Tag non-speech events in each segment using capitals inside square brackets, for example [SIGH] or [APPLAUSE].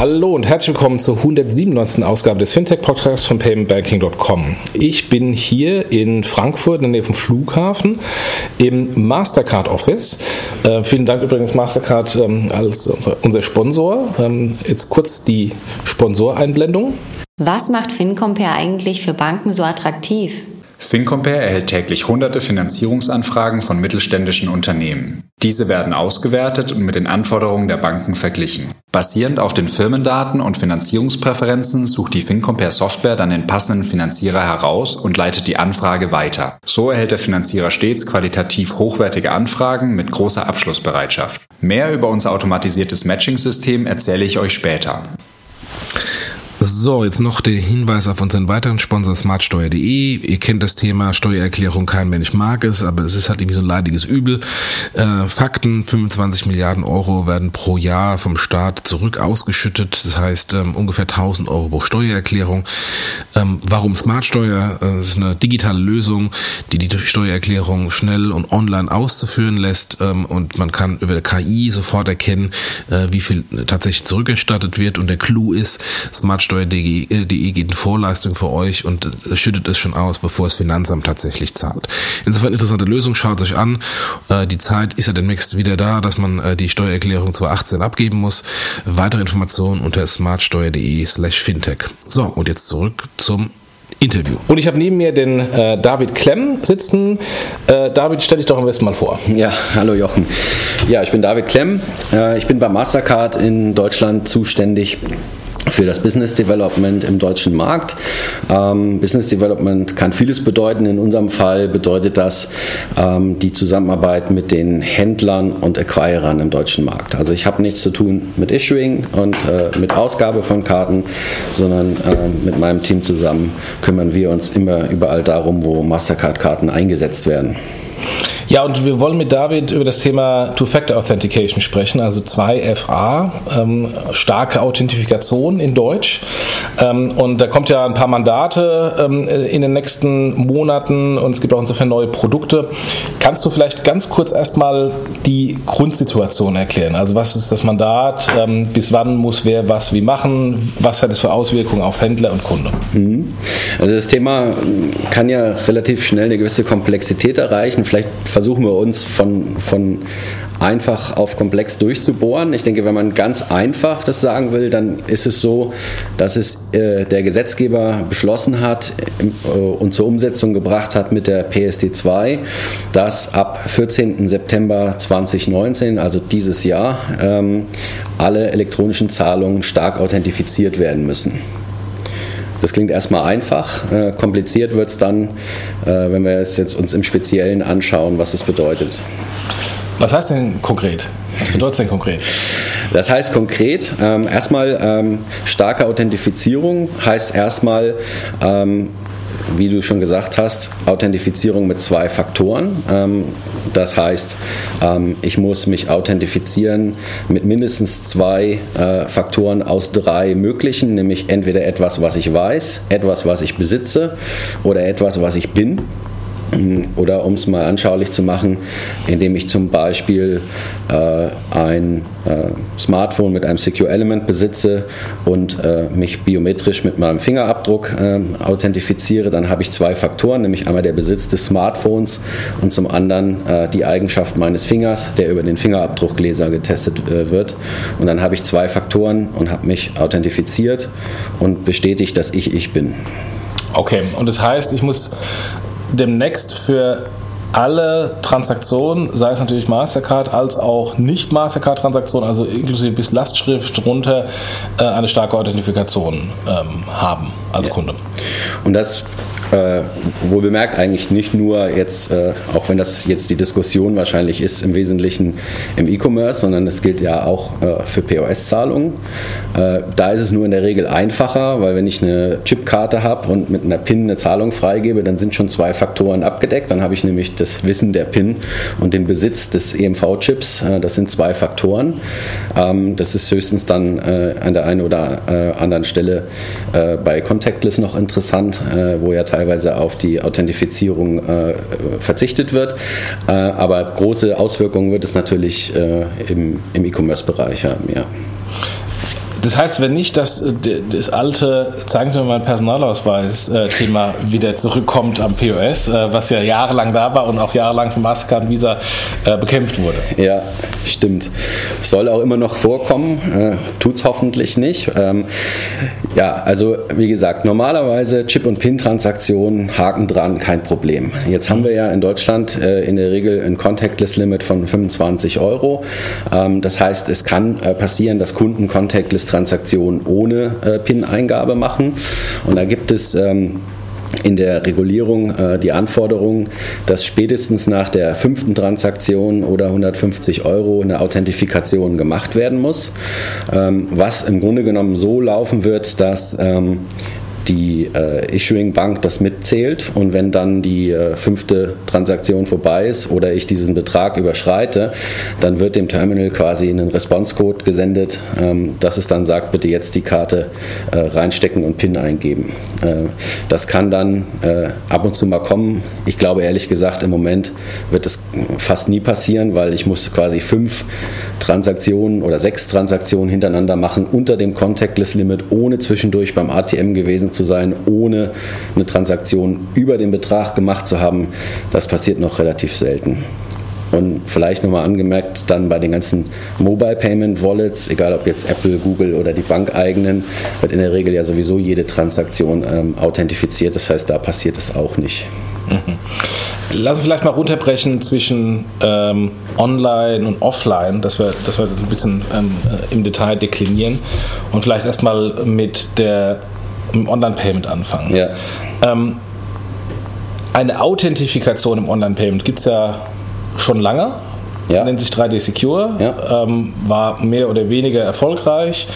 Hallo und herzlich willkommen zur 197. Ausgabe des Fintech-Podcasts von paymentbanking.com. Ich bin hier in Frankfurt in der Nähe vom Flughafen im Mastercard Office. Äh, vielen Dank übrigens Mastercard ähm, als unser, unser Sponsor. Ähm, jetzt kurz die Sponsoreinblendung. Was macht FinCompare eigentlich für Banken so attraktiv? FinCompare erhält täglich hunderte Finanzierungsanfragen von mittelständischen Unternehmen. Diese werden ausgewertet und mit den Anforderungen der Banken verglichen. Basierend auf den Firmendaten und Finanzierungspräferenzen sucht die FinCompare Software dann den passenden Finanzierer heraus und leitet die Anfrage weiter. So erhält der Finanzierer stets qualitativ hochwertige Anfragen mit großer Abschlussbereitschaft. Mehr über unser automatisiertes Matching-System erzähle ich euch später. So, jetzt noch der Hinweis auf unseren weiteren Sponsor smartsteuer.de. Ihr kennt das Thema Steuererklärung, kein Mensch mag es, aber es ist halt irgendwie so ein leidiges Übel. Äh, Fakten, 25 Milliarden Euro werden pro Jahr vom Staat zurück ausgeschüttet. Das heißt ähm, ungefähr 1000 Euro pro Steuererklärung. Ähm, warum Smartsteuer? Äh, das ist eine digitale Lösung, die die Steuererklärung schnell und online auszuführen lässt ähm, und man kann über KI sofort erkennen, äh, wie viel tatsächlich zurückerstattet wird und der Clou ist, Smartsteuer Mehrwertsteuer.de geht in Vorleistung für euch und äh, schüttet es schon aus, bevor das Finanzamt tatsächlich zahlt. Insofern interessante Lösung, schaut es euch an. Äh, die Zeit ist ja demnächst wieder da, dass man äh, die Steuererklärung 2018 abgeben muss. Weitere Informationen unter smartsteuer.de slash fintech. So, und jetzt zurück zum Interview. Und ich habe neben mir den äh, David Klemm sitzen. Äh, David, stell dich doch am besten mal vor. Ja, hallo Jochen. Ja, ich bin David Klemm. Äh, ich bin bei Mastercard in Deutschland zuständig für das Business Development im deutschen Markt. Ähm, Business Development kann vieles bedeuten. In unserem Fall bedeutet das ähm, die Zusammenarbeit mit den Händlern und Acquirern im deutschen Markt. Also ich habe nichts zu tun mit Issuing und äh, mit Ausgabe von Karten, sondern äh, mit meinem Team zusammen kümmern wir uns immer überall darum, wo Mastercard-Karten eingesetzt werden. Ja, und wir wollen mit David über das Thema Two-Factor Authentication sprechen, also 2FA, ähm, starke Authentifikation in Deutsch. Ähm, und da kommt ja ein paar Mandate ähm, in den nächsten Monaten und es gibt auch insofern neue Produkte. Kannst du vielleicht ganz kurz erstmal die Grundsituation erklären? Also was ist das Mandat? Ähm, bis wann muss wer was wie machen? Was hat es für Auswirkungen auf Händler und Kunde? Mhm. Also das Thema kann ja relativ schnell eine gewisse Komplexität erreichen. Vielleicht versuchen wir uns von, von einfach auf komplex durchzubohren. Ich denke, wenn man ganz einfach das sagen will, dann ist es so, dass es äh, der Gesetzgeber beschlossen hat äh, und zur Umsetzung gebracht hat mit der PSD2, dass ab 14. September 2019, also dieses Jahr, ähm, alle elektronischen Zahlungen stark authentifiziert werden müssen. Das klingt erstmal einfach. Äh, kompliziert wird es dann, äh, wenn wir es jetzt uns im Speziellen anschauen, was es bedeutet. Was heißt denn konkret? Was bedeutet es denn konkret? Das heißt konkret, ähm, erstmal ähm, starke Authentifizierung heißt erstmal, ähm, wie du schon gesagt hast, Authentifizierung mit zwei Faktoren. Ähm, das heißt, ähm, ich muss mich authentifizieren mit mindestens zwei äh, Faktoren aus drei möglichen, nämlich entweder etwas, was ich weiß, etwas, was ich besitze oder etwas, was ich bin. Oder um es mal anschaulich zu machen, indem ich zum Beispiel äh, ein äh, Smartphone mit einem Secure Element besitze und äh, mich biometrisch mit meinem Fingerabdruck äh, authentifiziere, dann habe ich zwei Faktoren, nämlich einmal der Besitz des Smartphones und zum anderen äh, die Eigenschaft meines Fingers, der über den Fingerabdruckgläser getestet äh, wird. Und dann habe ich zwei Faktoren und habe mich authentifiziert und bestätigt, dass ich ich bin. Okay, und das heißt, ich muss demnächst für alle Transaktionen, sei es natürlich Mastercard als auch nicht Mastercard-Transaktionen, also inklusive bis Lastschrift runter, äh, eine starke Authentifikation ähm, haben als ja. Kunde. Und das äh, wohl bemerkt eigentlich nicht nur jetzt, äh, auch wenn das jetzt die Diskussion wahrscheinlich ist, im Wesentlichen im E-Commerce, sondern es gilt ja auch äh, für POS-Zahlungen. Äh, da ist es nur in der Regel einfacher, weil wenn ich eine Chipkarte habe und mit einer PIN eine Zahlung freigebe, dann sind schon zwei Faktoren abgedeckt. Dann habe ich nämlich das Wissen der PIN und den Besitz des EMV-Chips. Äh, das sind zwei Faktoren. Ähm, das ist höchstens dann äh, an der einen oder anderen Stelle bei Contactless noch interessant, wo ja teilweise auf die Authentifizierung verzichtet wird. aber große Auswirkungen wird es natürlich im, im E-Commerce-Bereich haben, ja. Das heißt, wenn nicht das, das alte, zeigen Sie mir mal Personalausweis-Thema wieder zurückkommt am POS, äh, was ja jahrelang da war und auch jahrelang von Mastercard und Visa äh, bekämpft wurde. Ja, stimmt. Soll auch immer noch vorkommen, äh, tut es hoffentlich nicht. Ähm, ja, also wie gesagt, normalerweise Chip- und PIN-Transaktionen, Haken dran, kein Problem. Jetzt haben wir ja in Deutschland in der Regel ein Contactless-Limit von 25 Euro. Ähm, das heißt, es kann passieren, dass Kunden Contactless Transaktionen ohne äh, PIN-Eingabe machen. Und da gibt es ähm, in der Regulierung äh, die Anforderung, dass spätestens nach der fünften Transaktion oder 150 Euro eine Authentifikation gemacht werden muss, ähm, was im Grunde genommen so laufen wird, dass ähm, die äh, Issuing Bank das mitzählt und wenn dann die äh, fünfte Transaktion vorbei ist oder ich diesen Betrag überschreite, dann wird dem Terminal quasi ein Response-Code gesendet, ähm, dass es dann sagt, bitte jetzt die Karte äh, reinstecken und PIN eingeben. Äh, das kann dann äh, ab und zu mal kommen. Ich glaube ehrlich gesagt, im Moment wird es fast nie passieren, weil ich muss quasi fünf Transaktionen oder sechs Transaktionen hintereinander machen unter dem Contactless-Limit, ohne zwischendurch beim ATM gewesen zu sein, ohne eine Transaktion über den Betrag gemacht zu haben. Das passiert noch relativ selten. Und vielleicht nochmal angemerkt, dann bei den ganzen Mobile Payment Wallets, egal ob jetzt Apple, Google oder die bankeigenen, wird in der Regel ja sowieso jede Transaktion ähm, authentifiziert. Das heißt, da passiert es auch nicht. Mhm. Lass uns vielleicht mal runterbrechen zwischen ähm, Online und Offline, dass wir, dass wir das ein bisschen ähm, äh, im Detail deklinieren und vielleicht erstmal mit der Online-Payment anfangen. Ja. Ähm, eine Authentifikation im Online-Payment gibt es ja schon lange ja. nennt sich 3D Secure, ja. ähm, war mehr oder weniger erfolgreich,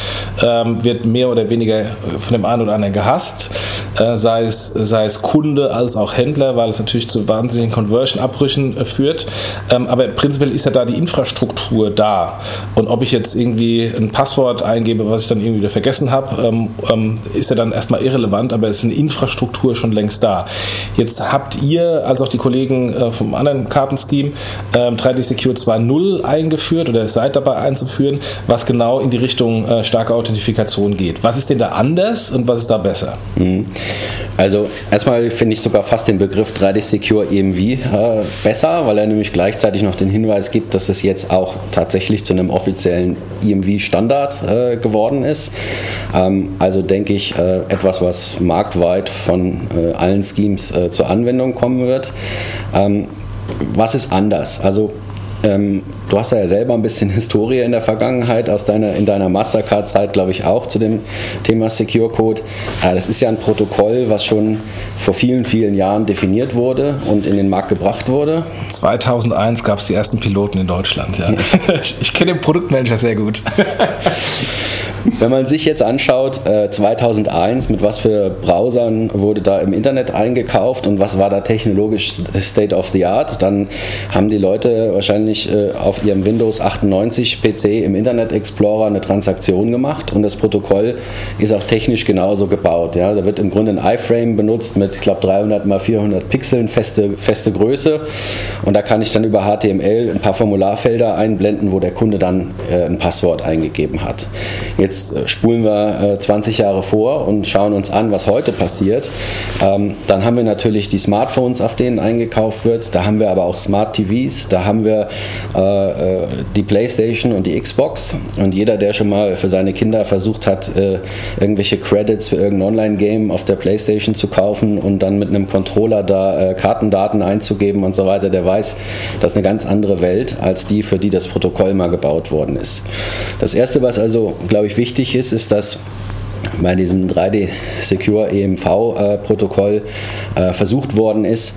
ähm, wird mehr oder weniger von dem einen oder anderen gehasst, äh, sei, es, sei es Kunde als auch Händler, weil es natürlich zu wahnsinnigen Conversion-Abbrüchen äh, führt. Ähm, aber prinzipiell ist ja da die Infrastruktur da. Und ob ich jetzt irgendwie ein Passwort eingebe, was ich dann irgendwie wieder vergessen habe, ähm, ähm, ist ja dann erstmal irrelevant, aber es ist eine Infrastruktur schon längst da. Jetzt habt ihr, als auch die Kollegen äh, vom anderen Kartenscheme, 3D Secure 2.0 eingeführt oder seid dabei einzuführen, was genau in die Richtung äh, starke Authentifikation geht. Was ist denn da anders und was ist da besser? Mhm. Also erstmal finde ich sogar fast den Begriff 3D Secure EMV äh, besser, weil er nämlich gleichzeitig noch den Hinweis gibt, dass es jetzt auch tatsächlich zu einem offiziellen EMV-Standard äh, geworden ist. Ähm, also denke ich äh, etwas, was marktweit von äh, allen Schemes äh, zur Anwendung kommen wird. Ähm, was ist anders? Also ähm, du hast ja selber ein bisschen Historie in der Vergangenheit, aus deiner, in deiner Mastercard-Zeit, glaube ich, auch zu dem Thema Secure Code. Äh, das ist ja ein Protokoll, was schon vor vielen, vielen Jahren definiert wurde und in den Markt gebracht wurde. 2001 gab es die ersten Piloten in Deutschland, ja. [LAUGHS] ich kenne den Produktmanager sehr gut. [LAUGHS] Wenn man sich jetzt anschaut, 2001, äh, mit was für Browsern wurde da im Internet eingekauft und was war da technologisch State of the Art, dann haben die Leute wahrscheinlich äh, auf ihrem Windows 98 PC im Internet Explorer eine Transaktion gemacht und das Protokoll ist auch technisch genauso gebaut. Ja. Da wird im Grunde ein iFrame benutzt mit, ich glaube, 300 mal 400 Pixeln, feste, feste Größe und da kann ich dann über HTML ein paar Formularfelder einblenden, wo der Kunde dann äh, ein Passwort eingegeben hat. Jetzt äh, spulen wir 20 äh, Jahre vor und schauen uns an, was heute passiert. Ähm, dann haben wir natürlich die Smartphones, auf denen eingekauft wird. Da haben wir aber auch Smart TVs. Da haben wir die PlayStation und die Xbox. Und jeder, der schon mal für seine Kinder versucht hat, irgendwelche Credits für irgendein Online-Game auf der PlayStation zu kaufen und dann mit einem Controller da Kartendaten einzugeben und so weiter, der weiß, das ist eine ganz andere Welt als die, für die das Protokoll mal gebaut worden ist. Das erste, was also, glaube ich, wichtig ist, ist, dass bei diesem 3D Secure EMV-Protokoll äh, versucht worden ist,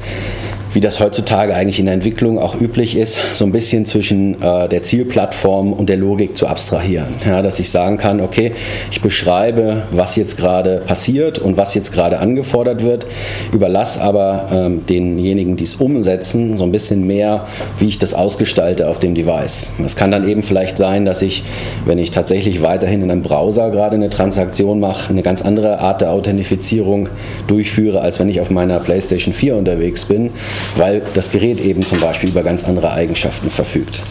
wie das heutzutage eigentlich in der Entwicklung auch üblich ist, so ein bisschen zwischen äh, der Zielplattform und der Logik zu abstrahieren. Ja, dass ich sagen kann, okay, ich beschreibe, was jetzt gerade passiert und was jetzt gerade angefordert wird, überlasse aber ähm, denjenigen, die es umsetzen, so ein bisschen mehr, wie ich das ausgestalte auf dem Device. Es kann dann eben vielleicht sein, dass ich, wenn ich tatsächlich weiterhin in einem Browser gerade eine Transaktion mache, eine ganz andere Art der Authentifizierung durchführe, als wenn ich auf meiner PlayStation 4 unterwegs bin weil das Gerät eben zum Beispiel über ganz andere Eigenschaften verfügt.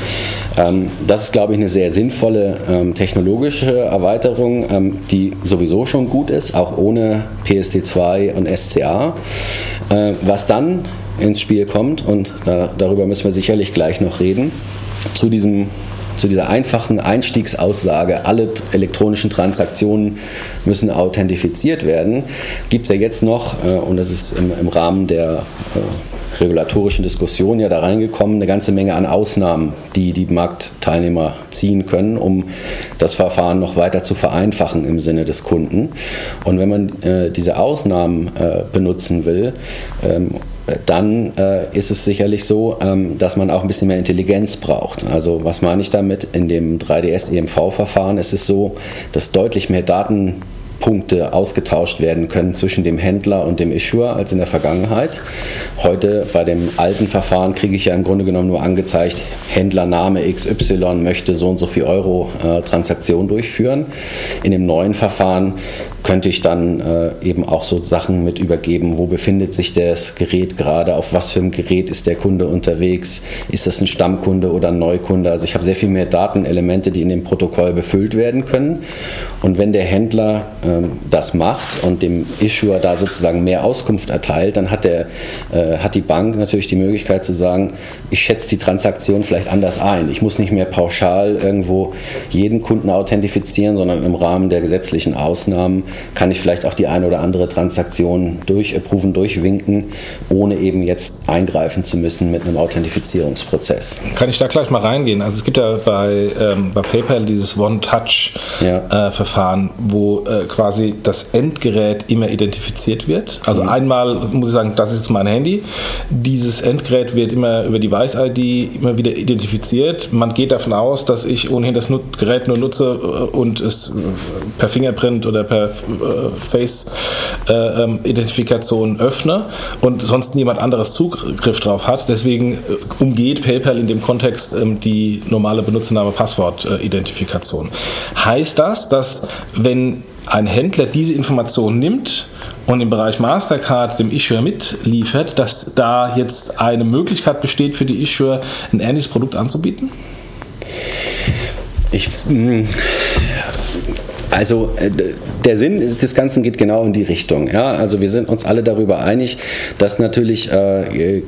Ähm, das ist, glaube ich, eine sehr sinnvolle ähm, technologische Erweiterung, ähm, die sowieso schon gut ist, auch ohne PSD2 und SCA. Äh, was dann ins Spiel kommt, und da, darüber müssen wir sicherlich gleich noch reden, zu diesem zu dieser einfachen Einstiegsaussage, alle elektronischen Transaktionen müssen authentifiziert werden, gibt es ja jetzt noch, äh, und das ist im, im Rahmen der äh, regulatorischen Diskussion ja da reingekommen, eine ganze Menge an Ausnahmen, die die Marktteilnehmer ziehen können, um das Verfahren noch weiter zu vereinfachen im Sinne des Kunden. Und wenn man äh, diese Ausnahmen äh, benutzen will, ähm, dann äh, ist es sicherlich so, ähm, dass man auch ein bisschen mehr Intelligenz braucht. Also was meine ich damit? In dem 3DS EMV-Verfahren ist es so, dass deutlich mehr Daten Punkte ausgetauscht werden können zwischen dem Händler und dem Issuer als in der Vergangenheit. Heute bei dem alten Verfahren kriege ich ja im Grunde genommen nur angezeigt, Händlername XY möchte so und so viel Euro äh, Transaktion durchführen. In dem neuen Verfahren könnte ich dann äh, eben auch so Sachen mit übergeben, wo befindet sich das Gerät gerade, auf was für ein Gerät ist der Kunde unterwegs, ist das ein Stammkunde oder ein Neukunde. Also ich habe sehr viel mehr Datenelemente, die in dem Protokoll befüllt werden können. Und wenn der Händler ähm, das macht und dem Issuer da sozusagen mehr Auskunft erteilt, dann hat, der, äh, hat die Bank natürlich die Möglichkeit zu sagen, ich schätze die Transaktion vielleicht anders ein. Ich muss nicht mehr pauschal irgendwo jeden Kunden authentifizieren, sondern im Rahmen der gesetzlichen Ausnahmen kann ich vielleicht auch die eine oder andere Transaktion durchprüfen, durchwinken, ohne eben jetzt eingreifen zu müssen mit einem Authentifizierungsprozess. Kann ich da gleich mal reingehen? Also es gibt ja bei, ähm, bei PayPal dieses One-Touch-Verfahren, ja. äh, wo äh, quasi das Endgerät immer identifiziert wird. Also mhm. einmal muss ich sagen, das ist jetzt mein Handy. Dieses Endgerät wird immer über Device-ID immer wieder identifiziert. Man geht davon aus, dass ich ohnehin das Gerät nur nutze äh, und es per Fingerprint oder per äh, Face-Identifikation öffne und sonst niemand anderes Zugriff drauf hat. Deswegen äh, umgeht PayPal in dem Kontext ähm, die normale Benutzername-Passwort-Identifikation. Heißt das, dass wenn ein Händler diese Information nimmt und im Bereich Mastercard dem Issuer mitliefert, dass da jetzt eine Möglichkeit besteht für die Issuer, ein ähnliches Produkt anzubieten? Ich, hm, also äh, der Sinn des Ganzen geht genau in die Richtung. Ja? Also wir sind uns alle darüber einig, dass natürlich äh,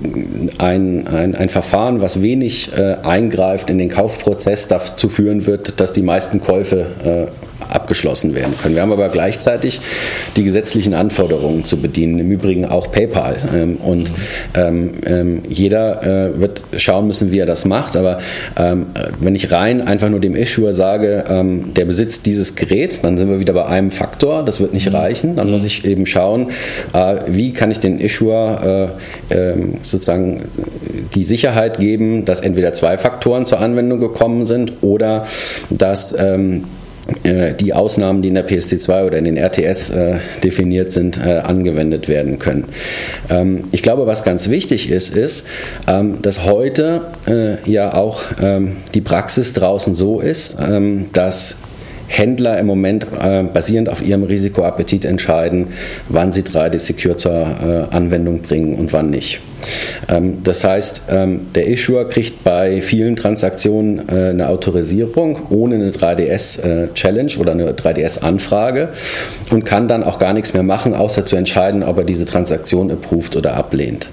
ein, ein, ein, Verfahren, was wenig äh, eingreift in den Kaufprozess, dazu führen wird, dass die meisten Käufe äh, abgeschlossen werden können. Wir haben aber gleichzeitig die gesetzlichen Anforderungen zu bedienen, im Übrigen auch PayPal. Ähm, und ähm, ähm, jeder äh, wird schauen müssen, wie er das macht. Aber ähm, wenn ich rein einfach nur dem Issuer sage, ähm, der besitzt dieses Gerät, dann sind wir wieder bei einem Faktor. Das wird nicht mhm. reichen. Dann muss ich eben schauen, äh, wie kann ich den Issuer äh, ähm, sozusagen die Sicherheit geben, dass entweder zwei Faktoren zur Anwendung gekommen sind oder dass äh, die Ausnahmen, die in der PSD2 oder in den RTS äh, definiert sind, äh, angewendet werden können. Ähm, ich glaube, was ganz wichtig ist, ist, ähm, dass heute äh, ja auch ähm, die Praxis draußen so ist, ähm, dass Händler im Moment äh, basierend auf ihrem Risikoappetit entscheiden, wann sie 3D Secure zur äh, Anwendung bringen und wann nicht. Ähm, das heißt, ähm, der Issuer kriegt bei vielen Transaktionen äh, eine Autorisierung ohne eine 3DS-Challenge äh, oder eine 3DS-Anfrage und kann dann auch gar nichts mehr machen, außer zu entscheiden, ob er diese Transaktion approved oder ablehnt.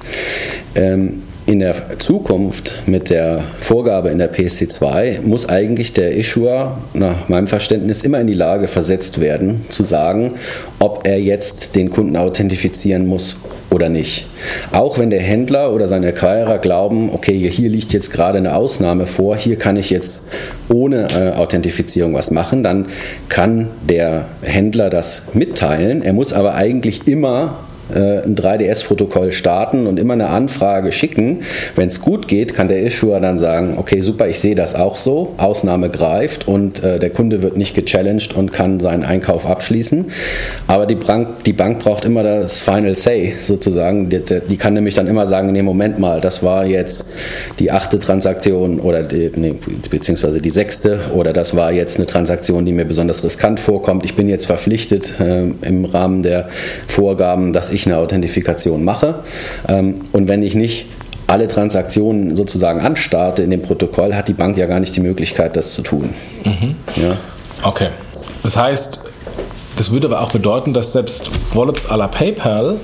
Ähm, in der Zukunft mit der Vorgabe in der PSD2 muss eigentlich der Issuer nach meinem Verständnis immer in die Lage versetzt werden, zu sagen, ob er jetzt den Kunden authentifizieren muss oder nicht. Auch wenn der Händler oder seine Acquirer glauben, okay, hier liegt jetzt gerade eine Ausnahme vor, hier kann ich jetzt ohne äh, Authentifizierung was machen, dann kann der Händler das mitteilen. Er muss aber eigentlich immer ein 3DS-Protokoll starten und immer eine Anfrage schicken. Wenn es gut geht, kann der Issuer dann sagen, okay, super, ich sehe das auch so, Ausnahme greift und äh, der Kunde wird nicht gechallenged und kann seinen Einkauf abschließen. Aber die Bank, die Bank braucht immer das Final Say sozusagen. Die, die, kann nämlich dann immer sagen, nee, Moment mal, das war jetzt die achte Transaktion oder die, nee, beziehungsweise die sechste oder das war jetzt eine Transaktion, die mir besonders riskant vorkommt. Ich bin jetzt verpflichtet äh, im Rahmen der Vorgaben, dass ich eine Authentifikation mache. Ähm, und wenn ich nicht alle Transaktionen sozusagen anstarte in dem Protokoll, hat die Bank ja gar nicht die Möglichkeit, das zu tun. Mhm. Ja. Okay. Das heißt, das würde aber auch bedeuten, dass selbst Wallets à la PayPal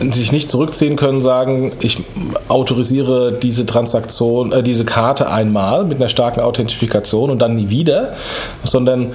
sich nicht zurückziehen können, sagen, ich autorisiere diese Transaktion, äh, diese Karte einmal mit einer starken Authentifikation und dann nie wieder, sondern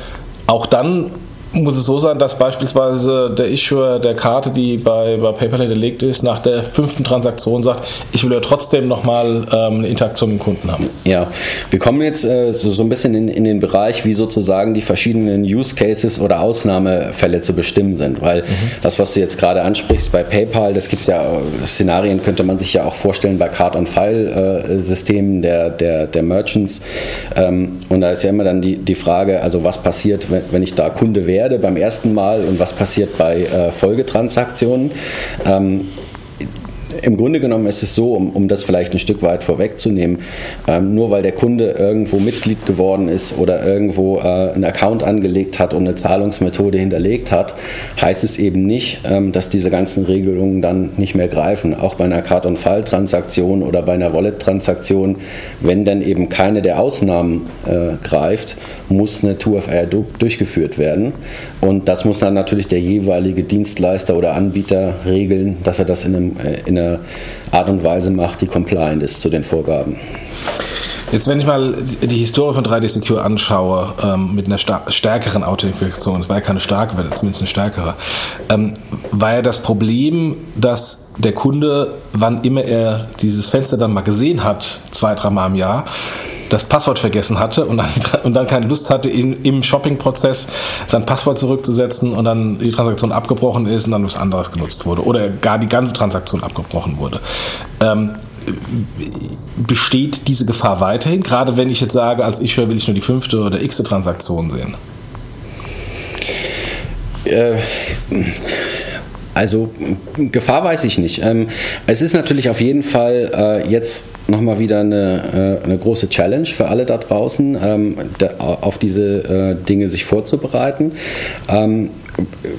auch dann muss es so sein, dass beispielsweise der Issuer der Karte, die bei, bei PayPal hinterlegt ist, nach der fünften Transaktion sagt, ich will ja trotzdem nochmal ähm, eine Interaktion mit dem Kunden haben. Ja, wir kommen jetzt äh, so, so ein bisschen in, in den Bereich, wie sozusagen die verschiedenen Use Cases oder Ausnahmefälle zu bestimmen sind, weil mhm. das, was du jetzt gerade ansprichst bei PayPal, das gibt es ja, Szenarien könnte man sich ja auch vorstellen bei Card-on-File-Systemen der, der, der Merchants ähm, und da ist ja immer dann die, die Frage, also was passiert, wenn, wenn ich da Kunde wäre, werde beim ersten Mal und was passiert bei äh, Folgetransaktionen. Ähm, im Grunde genommen ist es so, um, um das vielleicht ein Stück weit vorwegzunehmen, ähm, nur weil der Kunde irgendwo Mitglied geworden ist oder irgendwo äh, einen Account angelegt hat und eine Zahlungsmethode hinterlegt hat, heißt es eben nicht, ähm, dass diese ganzen Regelungen dann nicht mehr greifen. Auch bei einer Card-on-File-Transaktion oder bei einer Wallet-Transaktion, wenn dann eben keine der Ausnahmen äh, greift, muss eine 2FR durchgeführt werden. Und das muss dann natürlich der jeweilige Dienstleister oder Anbieter regeln, dass er das in, einem, äh, in einer Art und Weise macht, die compliant ist zu den Vorgaben. Jetzt, wenn ich mal die Historie von 3D Secure anschaue, ähm, mit einer stärkeren Authentifikation, es war ja keine starke, aber zumindest eine stärkere, ähm, war ja das Problem, dass der Kunde, wann immer er dieses Fenster dann mal gesehen hat, zwei, dreimal im Jahr, das Passwort vergessen hatte und dann, [LAUGHS] und dann keine Lust hatte, in, im Shopping-Prozess sein Passwort zurückzusetzen und dann die Transaktion abgebrochen ist und dann was anderes genutzt wurde oder gar die ganze Transaktion abgebrochen wurde. Ähm, besteht diese Gefahr weiterhin, gerade wenn ich jetzt sage, als Issuer will ich nur die fünfte oder x Transaktion sehen? Äh, also Gefahr weiß ich nicht. Ähm, es ist natürlich auf jeden Fall äh, jetzt nochmal wieder eine, äh, eine große Challenge für alle da draußen, ähm, auf diese äh, Dinge sich vorzubereiten.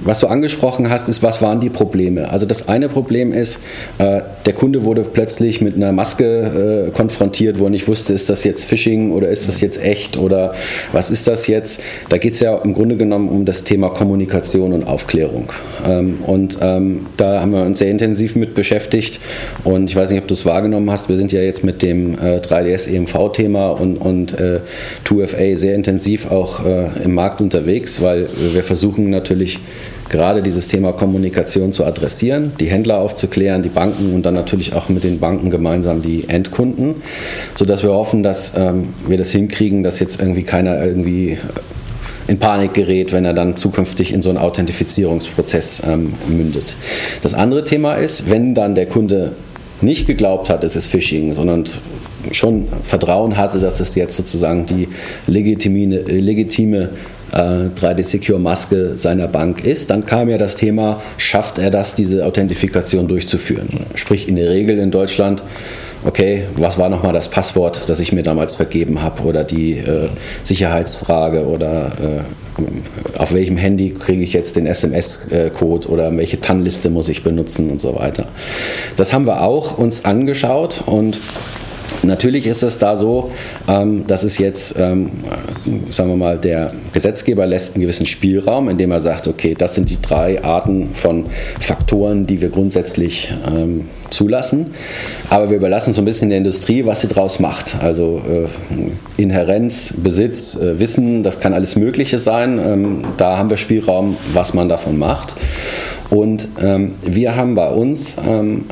Was du angesprochen hast, ist, was waren die Probleme? Also das eine Problem ist, äh, der Kunde wurde plötzlich mit einer Maske äh, konfrontiert, wo er nicht wusste, ist das jetzt Phishing oder ist das jetzt echt oder was ist das jetzt? Da geht es ja im Grunde genommen um das Thema Kommunikation und Aufklärung. Ähm, und ähm, da haben wir uns sehr intensiv mit beschäftigt und ich weiß nicht, ob du es wahrgenommen hast, wir sind ja jetzt mit dem äh, 3DS EMV-Thema und, und 2FA äh, sehr intensiv auch äh, im Markt unterwegs, weil wir versuchen natürlich natürlich gerade dieses Thema Kommunikation zu adressieren, die Händler aufzuklären, die Banken und dann natürlich auch mit den Banken gemeinsam die Endkunden, sodass wir hoffen, dass ähm, wir das hinkriegen, dass jetzt irgendwie keiner irgendwie in Panik gerät, wenn er dann zukünftig in so einen Authentifizierungsprozess ähm, mündet. Das andere Thema ist, wenn dann der Kunde nicht geglaubt hat, es ist Phishing, sondern schon Vertrauen hatte, dass es jetzt sozusagen die legitime, legitime 3D-Secure-Maske äh, seiner Bank ist, dann kam ja das Thema, schafft er das, diese Authentifikation durchzuführen? Sprich, in der Regel in Deutschland, okay, was war nochmal das Passwort, das ich mir damals vergeben habe oder die äh, Sicherheitsfrage oder äh, auf welchem Handy kriege ich jetzt den SMS-Code oder welche TAN-Liste muss ich benutzen und so weiter. Das haben wir auch uns angeschaut und Natürlich ist es da so, ähm, dass es jetzt, ähm, sagen wir mal, der Gesetzgeber lässt einen gewissen Spielraum, indem er sagt, okay, das sind die drei Arten von Faktoren, die wir grundsätzlich ähm, zulassen. Aber wir überlassen so ein bisschen der Industrie, was sie daraus macht. Also äh, Inherenz, Besitz, äh, Wissen, das kann alles Mögliche sein. Ähm, da haben wir Spielraum, was man davon macht. Und ähm, wir haben bei uns ähm,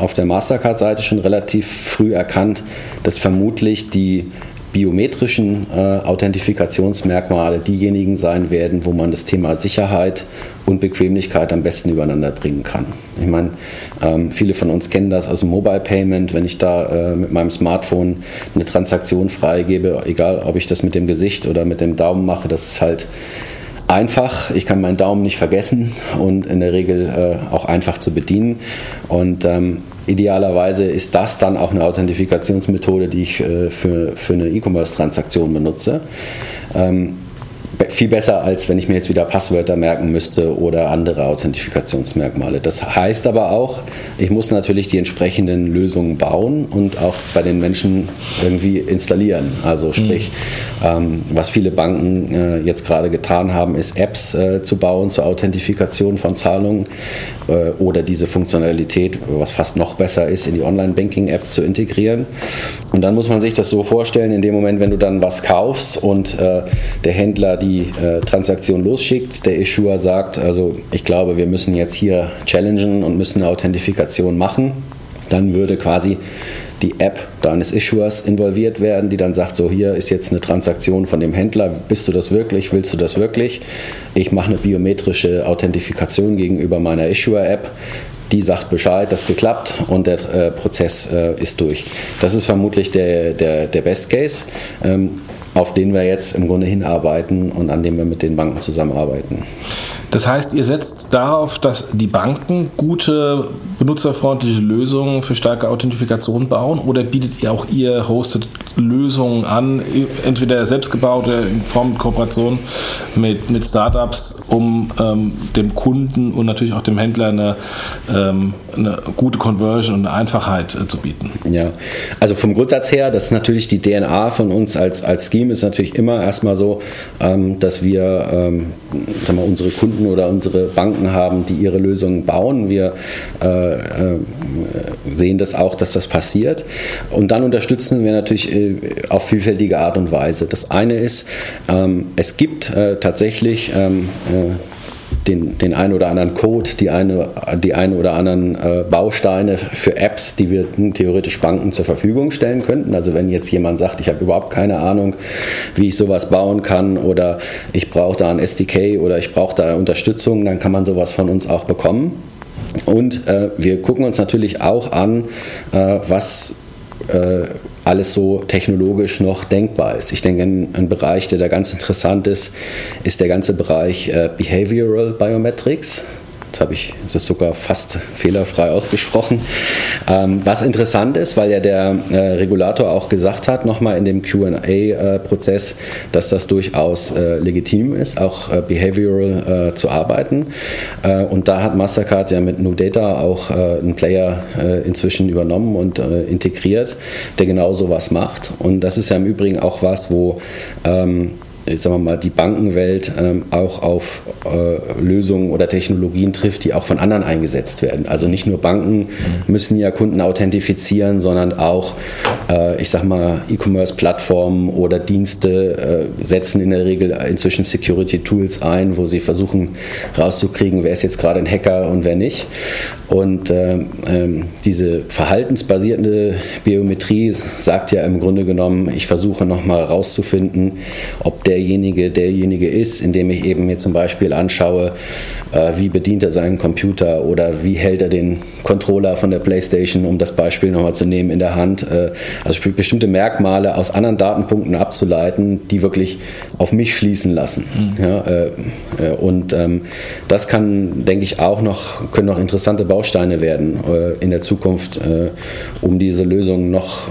auf der Mastercard-Seite schon relativ früh erkannt, dass vermutlich die biometrischen äh, Authentifikationsmerkmale diejenigen sein werden, wo man das Thema Sicherheit und Bequemlichkeit am besten übereinander bringen kann. Ich meine, ähm, viele von uns kennen das aus dem Mobile Payment, wenn ich da äh, mit meinem Smartphone eine Transaktion freigebe, egal ob ich das mit dem Gesicht oder mit dem Daumen mache, das ist halt einfach. Ich kann meinen Daumen nicht vergessen und in der Regel äh, auch einfach zu bedienen. Und ähm, idealerweise ist das dann auch eine Authentifikationsmethode, die ich äh, für, für eine E-Commerce-Transaktion benutze. Ähm, viel besser, als wenn ich mir jetzt wieder Passwörter merken müsste oder andere Authentifikationsmerkmale. Das heißt aber auch, ich muss natürlich die entsprechenden Lösungen bauen und auch bei den Menschen irgendwie installieren. Also sprich, mhm. ähm, was viele Banken äh, jetzt gerade getan haben, ist Apps äh, zu bauen zur Authentifikation von Zahlungen äh, oder diese Funktionalität, was fast noch besser ist, in die Online-Banking-App zu integrieren. Und dann muss man sich das so vorstellen, in dem Moment, wenn du dann was kaufst und äh, der Händler die äh, Transaktion losschickt, der Issuer sagt, also ich glaube, wir müssen jetzt hier challengen und müssen eine Authentifikation machen, dann würde quasi die App deines Issuers involviert werden, die dann sagt, so hier ist jetzt eine Transaktion von dem Händler, bist du das wirklich, willst du das wirklich? Ich mache eine biometrische Authentifikation gegenüber meiner Issuer-App, die sagt Bescheid, das geklappt und der äh, Prozess äh, ist durch. Das ist vermutlich der, der, der Best Case. Ähm, auf den wir jetzt im Grunde hinarbeiten und an dem wir mit den Banken zusammenarbeiten. Das heißt, ihr setzt darauf, dass die Banken gute, benutzerfreundliche Lösungen für starke Authentifikation bauen oder bietet ihr auch ihr hosted Lösungen an, entweder selbst gebaut oder in Form von Kooperation mit, mit Startups, um ähm, dem Kunden und natürlich auch dem Händler eine, ähm, eine gute Conversion und eine Einfachheit äh, zu bieten? Ja, also vom Grundsatz her, das ist natürlich die DNA von uns als, als Scheme, ist natürlich immer erstmal so, ähm, dass wir ähm, sagen wir, unsere Kunden Kunden oder unsere Banken haben, die ihre Lösungen bauen. Wir äh, äh, sehen das auch, dass das passiert. Und dann unterstützen wir natürlich äh, auf vielfältige Art und Weise. Das eine ist, ähm, es gibt äh, tatsächlich ähm, äh, den, den einen oder anderen Code, die eine, die eine oder anderen äh, Bausteine für Apps, die wir theoretisch Banken zur Verfügung stellen könnten. Also wenn jetzt jemand sagt, ich habe überhaupt keine Ahnung, wie ich sowas bauen kann oder ich brauche da ein SDK oder ich brauche da Unterstützung, dann kann man sowas von uns auch bekommen. Und äh, wir gucken uns natürlich auch an, äh, was äh, alles so technologisch noch denkbar ist. Ich denke, ein, ein, Bereich, der da ganz interessant ist, ist der ganze Bereich äh, Behavioral Biometrics. Jetzt habe ich das sogar fast fehlerfrei ausgesprochen. Ähm, was interessant ist, weil ja der äh, Regulator auch gesagt hat, nochmal in dem QA-Prozess, äh, dass das durchaus äh, legitim ist, auch äh, behavioral äh, zu arbeiten. Äh, und da hat Mastercard ja mit NuData auch einen Player inzwischen übernommen und integriert, der genau sowas macht. Und das ist ja im Übrigen auch was, wo ähm, sagen wir mal, die Bankenwelt ähm, auch auf äh, Lösungen oder Technologien trifft, die auch von anderen eingesetzt werden. Also nicht nur Banken mhm. müssen ja Kunden authentifizieren, sondern auch, äh, ich sag mal, E-Commerce-Plattformen oder Dienste äh, setzen in der Regel inzwischen Security-Tools ein, wo sie versuchen rauszukriegen, wer ist jetzt gerade ein Hacker und wer nicht. Und ähm, ähm, diese verhaltensbasierte Biometrie sagt ja im Grunde genommen, ich versuche nochmal herauszufinden, ob der derjenige derjenige ist, indem ich eben mir zum Beispiel anschaue, äh, wie bedient er seinen Computer oder wie hält er den Controller von der Playstation, um das Beispiel nochmal zu nehmen, in der Hand. Äh, also bestimmte Merkmale aus anderen Datenpunkten abzuleiten, die wirklich auf mich schließen lassen. Mhm. Ja, äh, und ähm, das kann, denke ich, auch noch, können noch interessante Bausteine werden in der Zukunft, um diese Lösung noch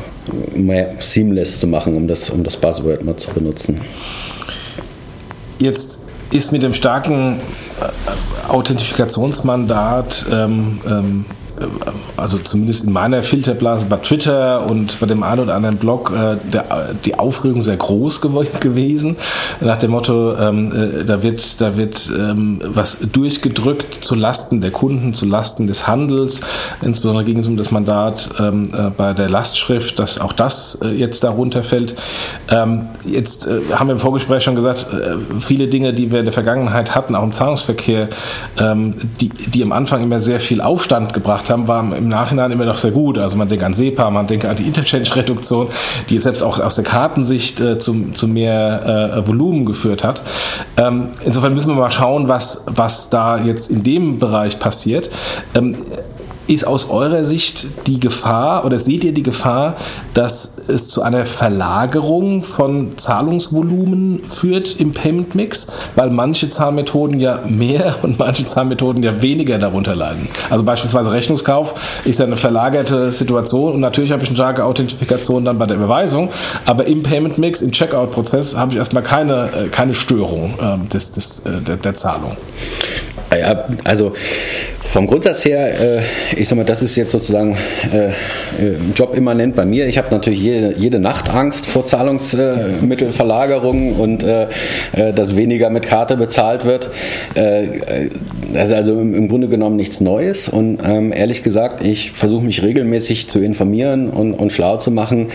mehr seamless zu machen, um das, um das Buzzword mal zu benutzen. Jetzt ist mit dem starken äh, Authentifikationsmandat ähm, ähm, also zumindest in meiner Filterblase bei Twitter und bei dem einen oder anderen Blog, äh, der, die Aufregung sehr groß gewesen. Nach dem Motto, ähm, äh, da wird, da wird ähm, was durchgedrückt zu Lasten der Kunden, zu Lasten des Handels. Insbesondere ging es um das Mandat ähm, äh, bei der Lastschrift, dass auch das äh, jetzt darunter fällt. Ähm, jetzt äh, haben wir im Vorgespräch schon gesagt, äh, viele Dinge, die wir in der Vergangenheit hatten, auch im Zahlungsverkehr, ähm, die, die am Anfang immer sehr viel Aufstand gebracht haben, waren im Nachhinein immer noch sehr gut. Also man denkt an SEPA, man denkt an die Interchange-Reduktion, die selbst auch aus der Kartensicht äh, zu, zu mehr äh, Volumen geführt hat. Ähm, insofern müssen wir mal schauen, was, was da jetzt in dem Bereich passiert. Ähm, ist aus eurer Sicht die Gefahr oder seht ihr die Gefahr, dass es zu einer Verlagerung von Zahlungsvolumen führt im Payment Mix, weil manche Zahlmethoden ja mehr [LAUGHS] und manche Zahlmethoden ja weniger darunter leiden? Also beispielsweise Rechnungskauf ist ja eine verlagerte Situation und natürlich habe ich eine starke Authentifikation dann bei der Überweisung, aber im Payment Mix, im Checkout-Prozess habe ich erstmal keine, äh, keine Störung äh, des, des, äh, der, der Zahlung. Ja, also vom Grundsatz her, äh, ich sag mal, das ist jetzt sozusagen äh, äh jobimmanent bei mir. Ich habe natürlich jede, jede, Nacht Angst vor Zahlungsmittelverlagerungen und dass weniger mit Karte bezahlt wird. Das ist also im, Grunde genommen nichts Neues. Und ähm, ehrlich gesagt, ich versuche mich regelmäßig zu informieren und, und schlau zu machen,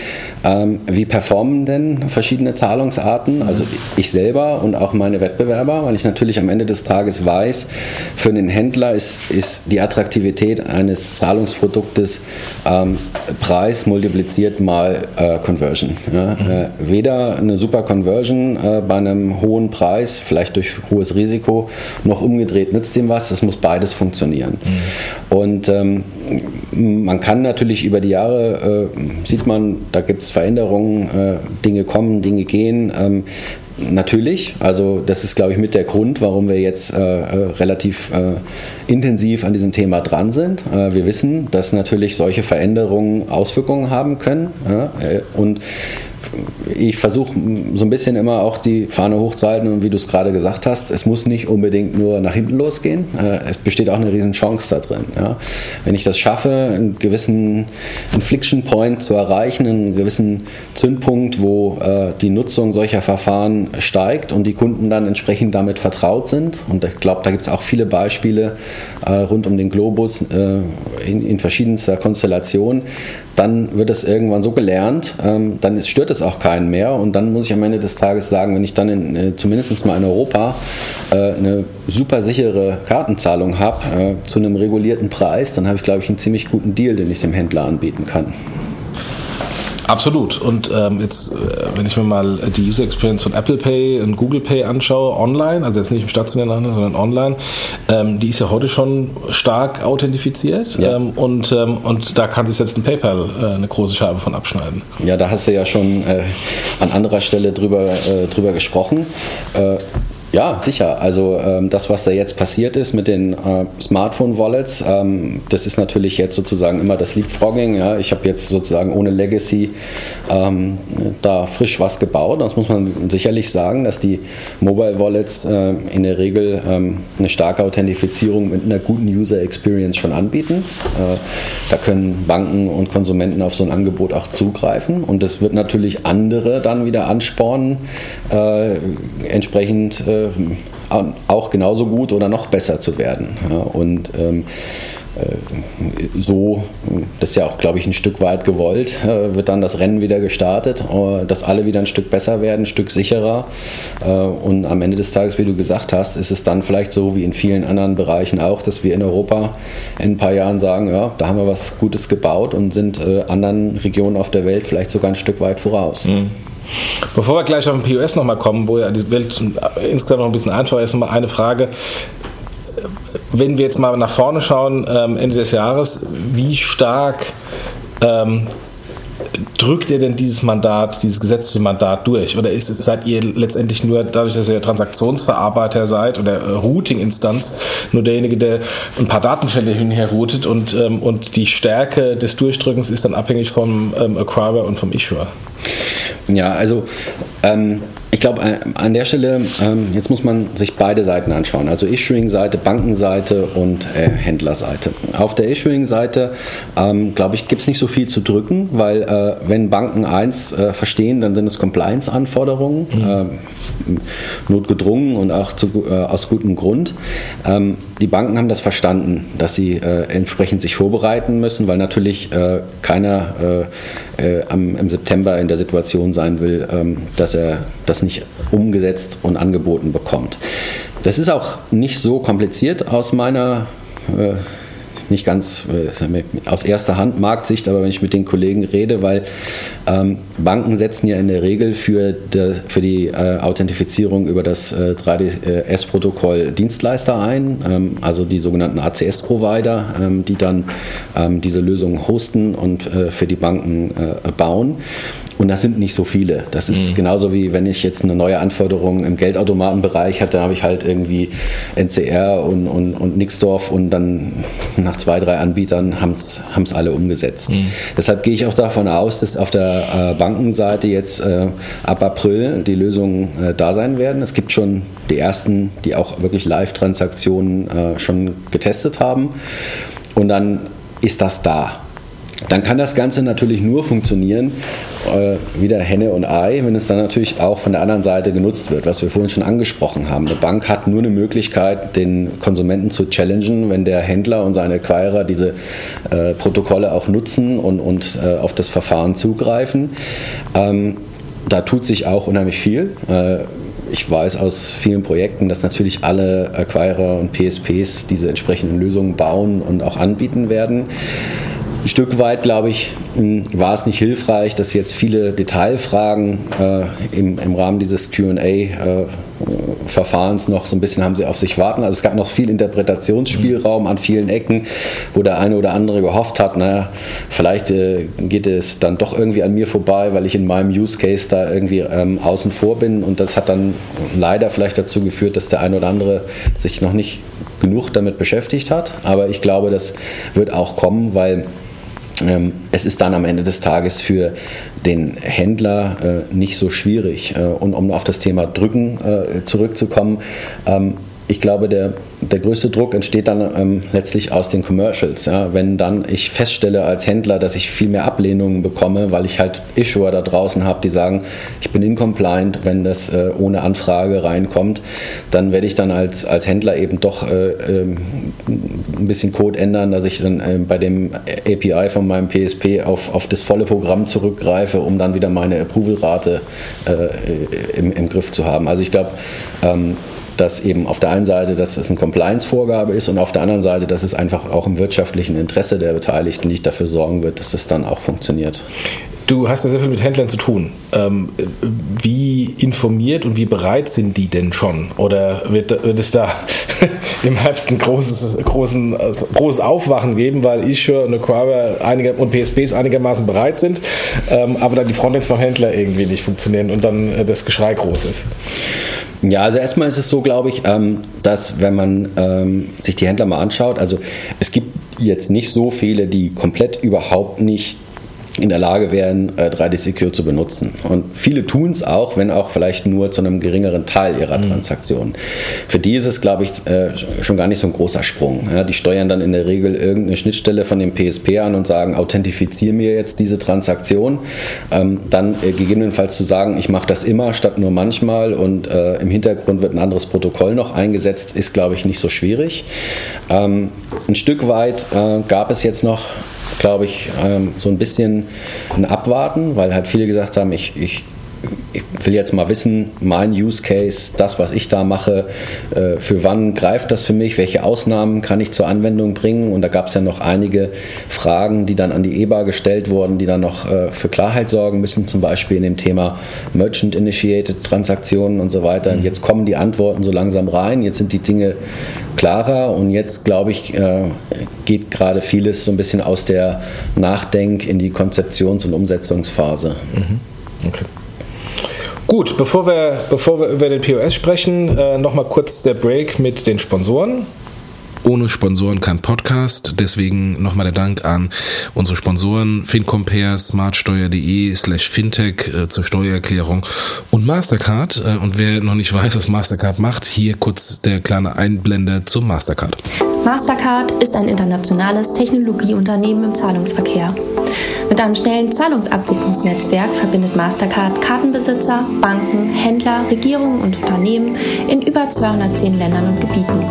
ähm, wie performen denn verschiedene Zahlungsarten. Also ich selber und auch meine Wettbewerber, weil ich natürlich am Ende des Tages weiß, für den Händler ist, ist ist die Attraktivität eines Zahlungsproduktes ähm, Preis multipliziert mal äh, Conversion. Ja? Mhm. Äh, weder eine super Conversion äh, bei einem hohen Preis, vielleicht durch hohes Risiko, noch umgedreht nützt dem was. Es muss beides funktionieren. Mhm. Und ähm, man kann natürlich über die Jahre, äh, sieht man, da gibt es Veränderungen, äh, Dinge kommen, Dinge gehen. Ähm, Natürlich, also das ist, glaube ich, mit der Grund, warum wir jetzt äh, äh, relativ äh, intensiv an diesem Thema dran sind. Äh, wir wissen, dass natürlich solche Veränderungen Auswirkungen haben können. Und ich versuche so ein bisschen immer auch die Fahne hochzuhalten und wie du es gerade gesagt hast, es muss nicht unbedingt nur nach hinten losgehen. Äh, es besteht auch eine riesen Chance da drin. Ja. Wenn ich das schaffe, einen gewissen Infliction Point zu erreichen, einen gewissen Zündpunkt, wo äh, die Nutzung solcher Verfahren steigt und die Kunden dann entsprechend damit vertraut sind. Und ich glaube, da gibt es auch viele Beispiele äh, rund um den Globus in, verschiedenster Konstellation, dann wird es irgendwann so gelernt, ähm, dann ist, stört es auch keinen mehr und dann muss ich am Ende des Tages sagen, wenn ich dann in, äh, zumindest mal in Europa äh, eine super sichere Kartenzahlung habe äh, zu einem regulierten Preis, dann habe ich glaube ich einen ziemlich guten Deal, den ich dem Händler anbieten kann. Absolut. Und ähm, jetzt, äh, wenn ich mir mal die User Experience von Apple Pay und Google Pay anschaue, online, also jetzt nicht im stationären Handel, sondern online, ähm, die ist ja heute schon stark authentifiziert. Ja. Ähm, und, ähm, und da kann sich selbst ein PayPal äh, eine große Scheibe von abschneiden. Ja, da hast du ja schon äh, an anderer Stelle drüber, äh, drüber gesprochen. Äh, ja, sicher. Also ähm, das, was da jetzt passiert ist mit den äh, Smartphone-Wallets, ähm, das ist natürlich jetzt sozusagen immer das Leapfrogging. Ja. Ich habe jetzt sozusagen ohne Legacy ähm, da frisch was gebaut. Das muss man sicherlich sagen, dass die Mobile-Wallets äh, in der Regel ähm, eine starke Authentifizierung mit einer guten User-Experience schon anbieten. Äh, da können Banken und Konsumenten auf so ein Angebot auch zugreifen. Und das wird natürlich andere dann wieder anspornen, äh, entsprechend äh, auch genauso gut oder noch besser zu werden. Ja, und ähm, äh, so, das ist ja auch, glaube ich, ein Stück weit gewollt, äh, wird dann das Rennen wieder gestartet, dass alle wieder ein Stück besser werden, ein Stück sicherer. Und am Ende des Tages, wie du gesagt hast, ist es dann vielleicht so wie in vielen anderen Bereichen auch, dass wir in Europa in ein paar Jahren sagen, ja, da haben wir was Gutes gebaut und sind anderen Regionen auf der Welt vielleicht sogar ein Stück weit voraus. Mhm. Bevor wir gleich auf den POS nochmal kommen, wo ja die Welt insgesamt noch ein bisschen einfacher ist, nochmal eine Frage. Wenn wir jetzt mal nach vorne schauen, ähm, Ende des Jahres, wie stark ähm, drückt ihr denn dieses Mandat, dieses gesetzliche Mandat durch? Oder ist seid ihr letztendlich nur, dadurch, dass ihr Transaktionsverarbeiter seid oder Routing-Instanz, nur derjenige, der ein paar Datenfälle hinher routet und, ähm, und die Stärke des Durchdrückens ist dann abhängig vom ähm, Acquirer und vom Issuer? Ja, also ähm, ich glaube, an der Stelle, ähm, jetzt muss man sich beide Seiten anschauen, also Issuing-Seite, Bankenseite und äh, Händlerseite. Auf der Issuing-Seite, ähm, glaube ich, gibt es nicht so viel zu drücken, weil äh, wenn Banken eins äh, verstehen, dann sind es Compliance-Anforderungen, mhm. Notgedrungen und auch zu, aus gutem Grund. Ähm, die Banken haben das verstanden, dass sie entsprechend sich vorbereiten müssen, weil natürlich keiner am, im September in der Situation sein will, dass er das nicht umgesetzt und angeboten bekommt. Das ist auch nicht so kompliziert aus meiner äh, nicht ganz äh, aus erster Hand Marktsicht, aber wenn ich mit den Kollegen rede, weil ähm, Banken setzen ja in der Regel für, de, für die äh, Authentifizierung über das äh, 3DS-Protokoll Dienstleister ein, ähm, also die sogenannten ACS-Provider, ähm, die dann ähm, diese Lösungen hosten und äh, für die Banken äh, bauen. Und das sind nicht so viele. Das ist mhm. genauso wie wenn ich jetzt eine neue Anforderung im Geldautomatenbereich hatte, dann habe ich halt irgendwie NCR und, und, und Nixdorf und dann nach zwei, drei Anbietern haben es alle umgesetzt. Mhm. Deshalb gehe ich auch davon aus, dass auf der äh, Bankenseite jetzt äh, ab April die Lösungen äh, da sein werden. Es gibt schon die ersten, die auch wirklich Live-Transaktionen äh, schon getestet haben. Und dann ist das da dann kann das Ganze natürlich nur funktionieren, äh, wieder Henne und Ei, wenn es dann natürlich auch von der anderen Seite genutzt wird, was wir vorhin schon angesprochen haben. Eine Bank hat nur eine Möglichkeit, den Konsumenten zu challengen, wenn der Händler und seine Acquirer diese äh, Protokolle auch nutzen und, und äh, auf das Verfahren zugreifen. Ähm, da tut sich auch unheimlich viel. Äh, ich weiß aus vielen Projekten, dass natürlich alle Acquirer und PSPs diese entsprechenden Lösungen bauen und auch anbieten werden. Ein Stück weit, glaube ich, hm, war es nicht hilfreich, dass jetzt viele Detailfragen äh, im, im, Rahmen dieses QA-Verfahrens äh, noch so ein bisschen haben sie auf sich warten. Also es gab noch viel Interpretationsspielraum an vielen Ecken, wo der eine oder andere gehofft hat, naja, vielleicht äh, geht es dann doch irgendwie an mir vorbei, weil ich in meinem Use Case da irgendwie ähm, außen vor bin. Und das hat dann leider vielleicht dazu geführt, dass der eine oder andere sich noch nicht genug damit beschäftigt hat. Aber ich glaube, das wird auch kommen, weil es ist dann am Ende des Tages für den Händler äh, nicht so schwierig. Äh, und um auf das Thema Drücken äh, zurückzukommen, ähm, ich glaube, der, der größte Druck entsteht dann ähm, letztlich aus den Commercials. Ja? Wenn dann ich feststelle als Händler, dass ich viel mehr Ablehnungen bekomme, weil ich halt Issuer da draußen habe, die sagen, ich bin incompliant, wenn das äh, ohne Anfrage reinkommt, dann werde ich dann als, als Händler eben doch äh, äh, ein bisschen Code ändern, dass ich dann äh, bei dem API von meinem PSP auf, auf das volle Programm zurückgreife, um dann wieder meine Approval-Rate äh, im, im Griff zu haben. Also ich glaube, ähm, dass eben auf der einen Seite, dass es eine Compliance-Vorgabe ist und auf der anderen Seite, dass es einfach auch im wirtschaftlichen Interesse der Beteiligten nicht dafür sorgen wird, dass das dann auch funktioniert. Du hast ja sehr viel mit Händlern zu tun. Ähm, wie informiert und wie bereit sind die denn schon? Oder wird, es da [LAUGHS] im Herbst ein großes, großen, also großes Aufwachen geben, weil Issuer und Acquirer und PSPs einigermaßen bereit sind, ähm, aber dann die Frontends beim Händler irgendwie nicht funktionieren und dann äh, das Geschrei groß ist? Ja, also erstmal ist es so, glaube ich, ähm, dass wenn man ähm, sich die Händler mal anschaut, also es gibt jetzt nicht so viele, die komplett überhaupt nicht in der Lage wären, 3D äh, Secure zu benutzen. Und viele tun es auch, wenn auch vielleicht nur zu einem geringeren Teil ihrer mhm. Transaktionen. Für die ist es, glaube ich, äh, schon gar nicht so ein großer Sprung. die steuern dann in der Regel irgendeine Schnittstelle von dem PSP an und sagen, authentifiziere mir jetzt diese Transaktion. Ähm, dann äh, gegebenenfalls zu sagen, ich mache das immer statt nur manchmal und im Hintergrund wird ein anderes Protokoll noch eingesetzt, ist, glaube ich, nicht so schwierig. Ähm, ein Stück weit gab es jetzt noch glaube ich, ähm, so ein bisschen ein Abwarten, weil halt viele gesagt haben, ich, ich ich will jetzt mal wissen, mein Use Case, das, was ich da mache, äh, für wann greift das für mich, welche Ausnahmen kann ich zur Anwendung bringen? Und da gab es ja noch einige Fragen, die dann an die EBA gestellt wurden, die dann noch äh, für Klarheit sorgen müssen, zum Beispiel in dem Thema Merchant-Initiated Transaktionen und so weiter. Und jetzt kommen die Antworten so langsam rein, jetzt sind die Dinge klarer und jetzt, glaube ich, äh, geht gerade vieles so ein bisschen aus der Nachdenk in die Konzeptions- und Umsetzungsphase. Mhm. Okay. Gut, bevor wir, bevor wir über den POS sprechen, äh, nochmal kurz der Break mit den Sponsoren. Ohne Sponsoren kein Podcast. Deswegen nochmal der Dank an unsere Sponsoren FinCompare, smartsteuer.de slash fintech äh, zur Steuererklärung und Mastercard. Äh, und wer noch nicht weiß, was Mastercard macht, hier kurz der kleine Einblender zum Mastercard. Mastercard ist ein internationales Technologieunternehmen im Zahlungsverkehr. Mit einem schnellen Zahlungsabwicklungsnetzwerk verbindet Mastercard Kartenbesitzer, Banken, Händler, Regierungen und Unternehmen in über 210 Ländern und Gebieten.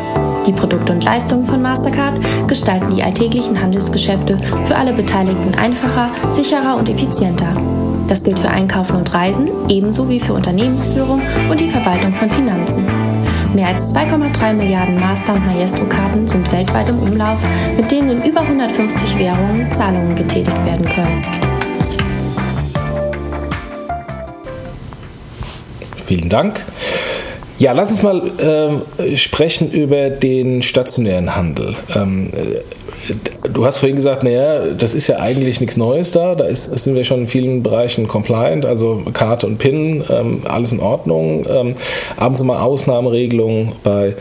Die Produkte und Leistungen von Mastercard gestalten die alltäglichen Handelsgeschäfte für alle Beteiligten einfacher, sicherer und effizienter. Das gilt für Einkaufen und Reisen, ebenso wie für Unternehmensführung und die Verwaltung von Finanzen. Mehr als 2,3 Milliarden Master- und Maestro-Karten sind weltweit im Umlauf, mit denen in über 150 Währungen Zahlungen getätigt werden können. Vielen Dank. Ja, lass uns mal äh, sprechen über den stationären Handel. Ähm, du hast vorhin gesagt, naja, das ist ja eigentlich nichts Neues da. Da ist, sind wir schon in vielen Bereichen compliant, also Karte und PIN, ähm, alles in Ordnung. Ähm, abends mal Ausnahmeregelungen bei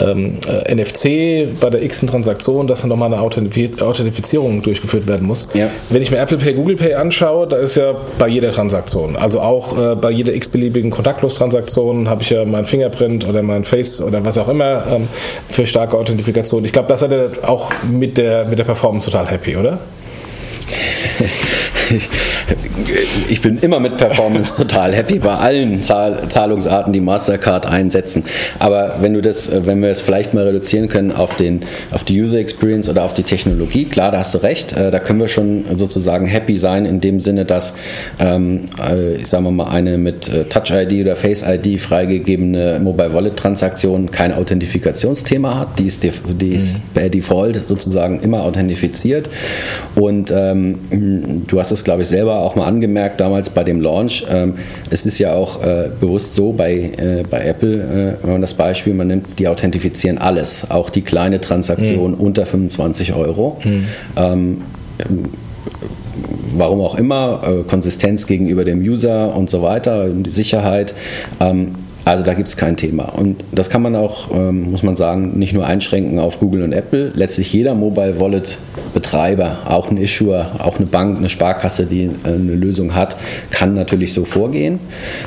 ähm, äh, NFC, bei der x Transaktion, dass dann nochmal eine Authentifizierung durchgeführt werden muss. Ja. Wenn ich mir Apple Pay, Google Pay anschaue, da ist ja bei jeder Transaktion, also auch äh, bei jeder x-beliebigen Kontaktlos-Transaktion habe ich ja mein Fingerprint oder mein Face oder was auch immer ähm, für starke Authentifikation. Ich glaube, das hat er auch mit der der, mit der Performance total happy, oder? [LAUGHS] ich bin immer mit Performance total happy bei allen Zahl Zahlungsarten, die Mastercard einsetzen. Aber wenn du das, äh, wenn wir es vielleicht mal reduzieren können auf den, auf die User Experience oder auf die Technologie, klar, da hast du recht. Äh, da können wir schon sozusagen happy sein in dem Sinne, dass, ähm, äh, ich sage mal, eine mit Touch ID oder Face ID freigegebene Mobile Wallet Transaktion kein Authentifikationsthema hat. Die ist, die ist mhm. per Default sozusagen immer authentifiziert. Und ähm, du hast es, glaube ich, selber auch mal angemerkt damals bei dem Launch. Ähm, es ist ja auch äh, bewusst so bei, äh, bei Apple, äh, wenn man das Beispiel man nimmt, die authentifizieren alles, auch die kleine Transaktion mhm. unter 25 Euro. Mhm. Ähm, warum auch immer, äh, Konsistenz gegenüber dem User und so weiter, Sicherheit. Ähm, also da gibt es kein Thema. Und das kann man auch, ähm, muss man sagen, nicht nur einschränken auf Google und Apple. Letztlich jeder Mobile Wallet Betreiber, auch ein Issuer, auch eine Bank, eine Sparkasse, die äh, eine Lösung hat, kann natürlich so vorgehen.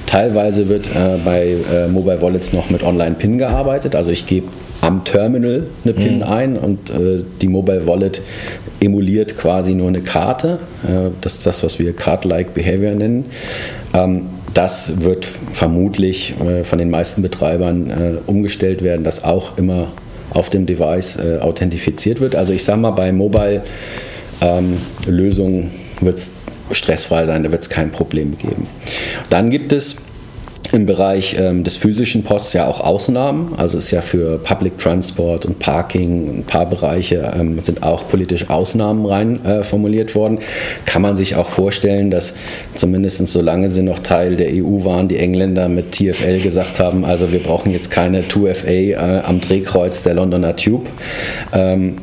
Teilweise wird äh, bei äh, Mobile Wallets noch mit Online-PIN gearbeitet. Also ich gebe am Terminal eine PIN mhm. ein und die Mobile Wallet emuliert quasi nur eine Karte. Das ist das, was wir Card-like Behavior nennen. Das wird vermutlich äh, von den meisten Betreibern äh, umgestellt werden, dass auch immer auf dem Device äh, authentifiziert wird. Also ich sage mal, bei Mobile-Lösungen ähm, wird es stressfrei sein, da wird es kein Problem geben. Dann gibt es im Bereich ähm, des physischen Posts ja auch Ausnahmen. Also ist ja für Public Transport und Parking ein paar Bereiche ähm, sind auch politisch Ausnahmen rein äh, formuliert worden. Kann man sich auch vorstellen, dass zumindest solange sie noch Teil der EU waren, die Engländer mit TFL gesagt haben, also wir brauchen jetzt keine 2FA äh, am Drehkreuz der Londoner Tube. Ähm,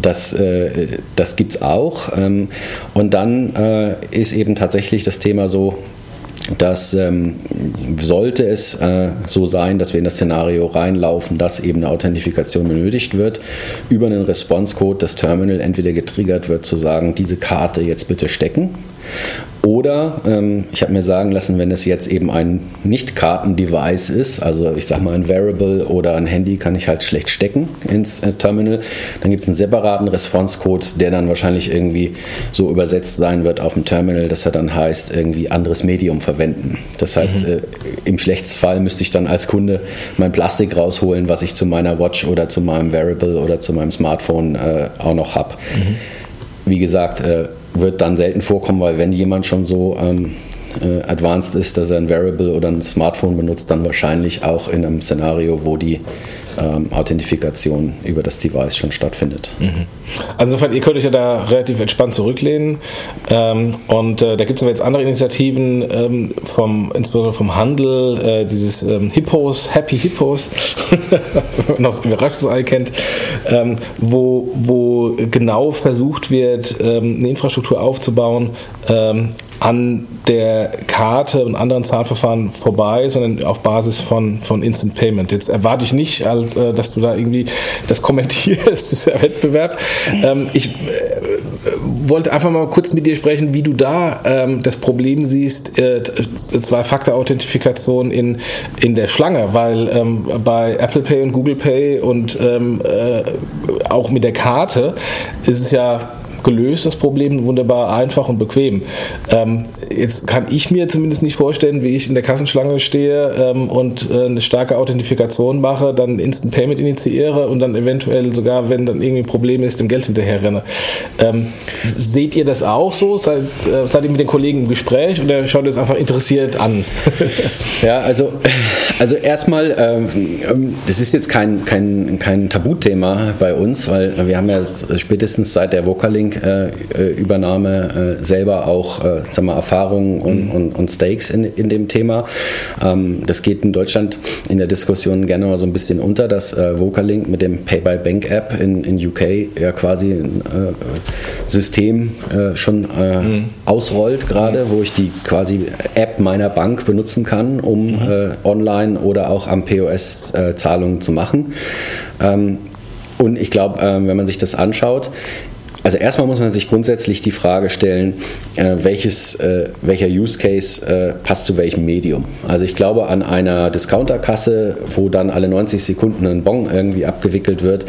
das äh, das gibt es auch. Ähm, und dann äh, ist eben tatsächlich das Thema so, dass ähm, sollte es äh, so sein, dass wir in das Szenario reinlaufen, dass eben eine Authentifikation benötigt wird, über einen Response-Code das Terminal entweder getriggert wird, zu sagen, diese Karte jetzt bitte stecken oder ähm, ich habe mir sagen lassen, wenn es jetzt eben ein Nicht-Karten-Device ist, also ich sage mal ein Variable oder ein Handy kann ich halt schlecht stecken ins, ins Terminal, dann gibt es einen separaten Response-Code, der dann wahrscheinlich irgendwie so übersetzt sein wird auf dem Terminal, dass er dann heißt, irgendwie anderes Medium verwenden. Das heißt, mhm. äh, im schlechtesten Fall müsste ich dann als Kunde mein Plastik rausholen, was ich zu meiner Watch oder zu meinem Variable oder zu meinem Smartphone äh, auch noch habe. Mhm. Wie gesagt, äh, wird dann selten vorkommen, weil wenn jemand schon so ähm, äh, advanced ist, dass er ein Variable oder ein Smartphone benutzt, dann wahrscheinlich auch in einem Szenario, wo die ähm, Authentifikation über das Device schon stattfindet. Mhm. Also insofern, ihr könnt euch ja da relativ entspannt zurücklehnen. Ähm, und äh, da gibt es aber jetzt andere Initiativen, ähm, vom, insbesondere vom Handel, äh, dieses ähm, Hippos, Happy Hippos, [LAUGHS] wenn man das Überraschungsei kennt, ähm, wo, wo genau versucht wird, ähm, eine Infrastruktur aufzubauen, an der Karte und anderen Zahlverfahren vorbei, sondern auf Basis von, von Instant Payment. Jetzt erwarte ich nicht, als, äh, dass du da irgendwie das kommentierst, [LAUGHS] dieser Wettbewerb. Ähm, ich äh, wollte einfach mal kurz mit dir sprechen, wie du da ähm, das Problem siehst, äh, Zwei-Faktor-Authentifikation in, in der Schlange, weil ähm, bei Apple Pay und Google Pay und ähm, äh, auch mit der Karte ist es ja gelöst, das Problem, wunderbar einfach und bequem. Ähm, jetzt kann ich mir zumindest nicht vorstellen, wie ich in der Kassenschlange stehe ähm, und äh, eine starke Authentifikation mache, dann Instant Payment initiiere und dann eventuell sogar, wenn dann irgendwie ein Problem ist, dem Geld hinterher renne. Ähm, seht ihr das auch so? Seid, äh, seid ihr mit den Kollegen im Gespräch oder schaut ihr es einfach interessiert an? [LAUGHS] ja, also, also erstmal, ähm, das ist jetzt kein, kein, kein Tabuthema bei uns, weil wir haben ja spätestens seit der Vocalink Banking-Übernahme äh, selber auch äh, sagen wir, Erfahrungen und, mhm. und, und, Stakes in, in dem Thema. Ähm, das geht in Deutschland in der Diskussion gerne mal so ein bisschen unter, dass äh, Vocalink mit dem Pay-by-Bank-App in, in UK ja quasi ein äh, System äh, schon äh, mhm. ausrollt gerade, wo ich die quasi App meiner Bank benutzen kann, um mhm. Online oder auch am POS äh, Zahlungen zu machen. Ähm, und ich glaube, wenn man sich das anschaut, also erstmal muss man sich grundsätzlich die Frage stellen, äh, welches, äh, welcher Use Case äh, passt zu welchem Medium. Also ich glaube an einer Discounterkasse, wo dann alle 90 Sekunden ein Bon irgendwie abgewickelt wird,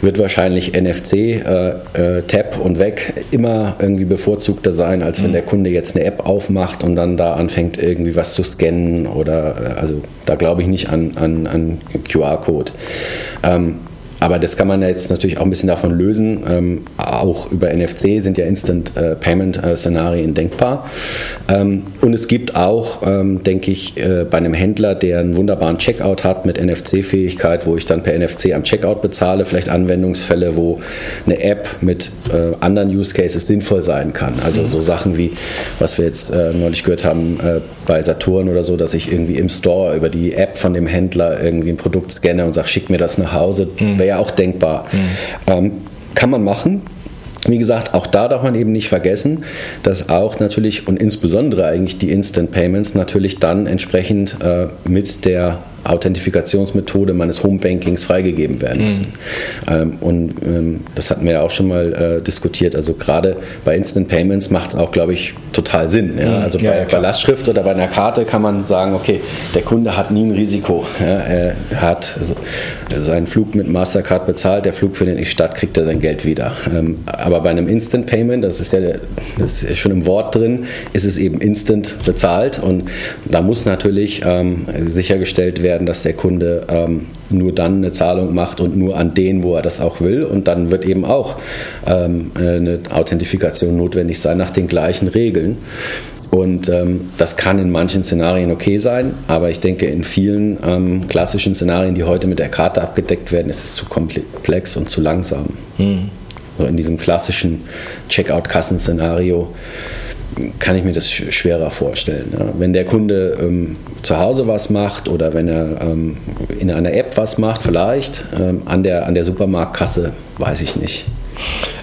wird wahrscheinlich NFC, äh, äh, Tap und weg immer irgendwie bevorzugter sein, als wenn mhm. der Kunde jetzt eine App aufmacht und dann da anfängt irgendwie was zu scannen oder äh, also da glaube ich nicht an, an, an QR-Code. Ähm, aber das kann man jetzt natürlich auch ein bisschen davon lösen. Ähm, auch über NFC sind ja Instant äh, Payment äh, Szenarien denkbar. Ähm, und es gibt auch, ähm, denke ich, äh, bei einem Händler, der einen wunderbaren Checkout hat mit NFC-Fähigkeit, wo ich dann per NFC am Checkout bezahle, vielleicht Anwendungsfälle, wo eine App mit äh, anderen Use Cases sinnvoll sein kann. Also so Sachen wie, was wir jetzt äh, neulich gehört haben äh, bei Saturn oder so, dass ich irgendwie im Store über die App von dem Händler irgendwie ein Produkt scanne und sage, schick mir das nach Hause. Mhm. Wäre ja auch denkbar. Mhm. Ähm, kann man machen. Wie gesagt, auch da darf man eben nicht vergessen, dass auch natürlich und insbesondere eigentlich die Instant Payments natürlich dann entsprechend äh, mit der Authentifikationsmethode meines Homebankings freigegeben werden mhm. müssen. Mhm. Ähm, und ähm, das hatten wir ja auch schon mal äh, diskutiert. Also gerade bei Instant Payments macht es auch, glaube ich, total Sinn. Ja? Mhm. Also ja, bei, ja, bei, Lastschrift oder bei einer Karte kann man sagen, okay, der Kunde hat nie ein Risiko. Er hat seinen Flug mit Mastercard bezahlt, der Flug findet nicht statt, kriegt er sein Geld wieder. Ähm, aber bei einem Instant Payment, das ist ja das ist schon im Wort drin, ist es eben instant bezahlt und da muss natürlich ähm, sichergestellt werden, werden, dass der Kunde ähm, nur dann eine Zahlung macht und nur an den, wo er das auch will. Und dann wird eben auch ähm, eine Authentifikation notwendig sein nach den gleichen Regeln. Und ähm, das kann in manchen Szenarien okay sein, aber ich denke, in vielen ähm, klassischen Szenarien, die heute mit der Karte abgedeckt werden, ist es zu komplex und zu langsam. Mhm. So in diesem klassischen Checkout-Kassen-Szenario kann ich mir das schwerer vorstellen. Wenn der Kunde ähm, zu Hause was macht oder wenn er ähm, in einer App was macht, vielleicht ähm, an, der, an der Supermarktkasse, weiß ich nicht.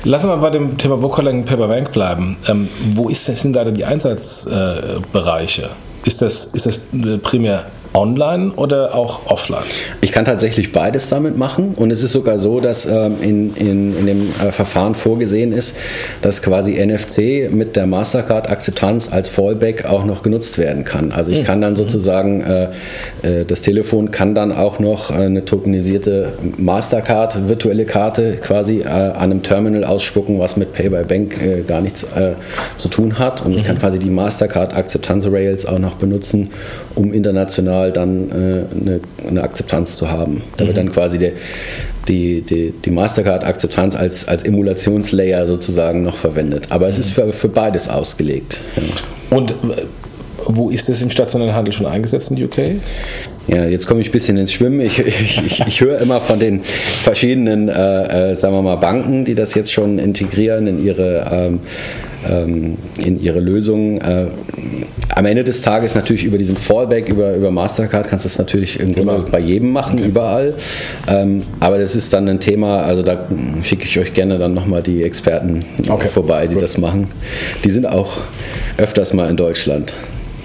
Lassen wir bei dem Thema Vocaling Paper Bank bleiben. Ähm, wo ist, sind da denn die Einsatzbereiche? Äh, ist das, ist das primär online oder auch offline? Ich kann tatsächlich beides damit machen und es ist sogar so, dass ähm, in, in, in dem äh, Verfahren vorgesehen ist, dass quasi NFC mit der Mastercard-Akzeptanz als Fallback auch noch genutzt werden kann. Also ich hm. kann dann mhm. sozusagen, äh, äh, das Telefon kann dann auch noch äh, eine tokenisierte Mastercard, virtuelle Karte quasi äh, an einem Terminal ausspucken, was mit Pay by Bank äh, gar nichts zu tun hat und ich kann mhm. quasi die Mastercard-Akzeptanz-Rails auch noch benutzen, um international dann äh, eine, eine, Akzeptanz zu haben. Da mhm. wird dann quasi der, die, die, die Mastercard-Akzeptanz als, als Emulationslayer sozusagen noch verwendet. Aber es ist mhm. für, für beides ausgelegt. Ja. Und wo ist das im stationären Handel schon eingesetzt in UK? Ja, jetzt komme ich ein bisschen ins Schwimmen. Ich, ich, ich, ich höre immer von den verschiedenen, äh, äh, sagen wir mal, Banken, die das jetzt schon integrieren in ihre, ähm, ähm, in ihre Lösungen. Äh, am Ende des Tages natürlich über diesen Fallback, über, über Mastercard kannst du es natürlich irgendwo bei jedem machen, okay. überall. Ähm, aber das ist dann ein Thema, also da schicke ich euch gerne dann nochmal die Experten okay. vorbei, die Gut. das machen. Die sind auch öfters mal in Deutschland.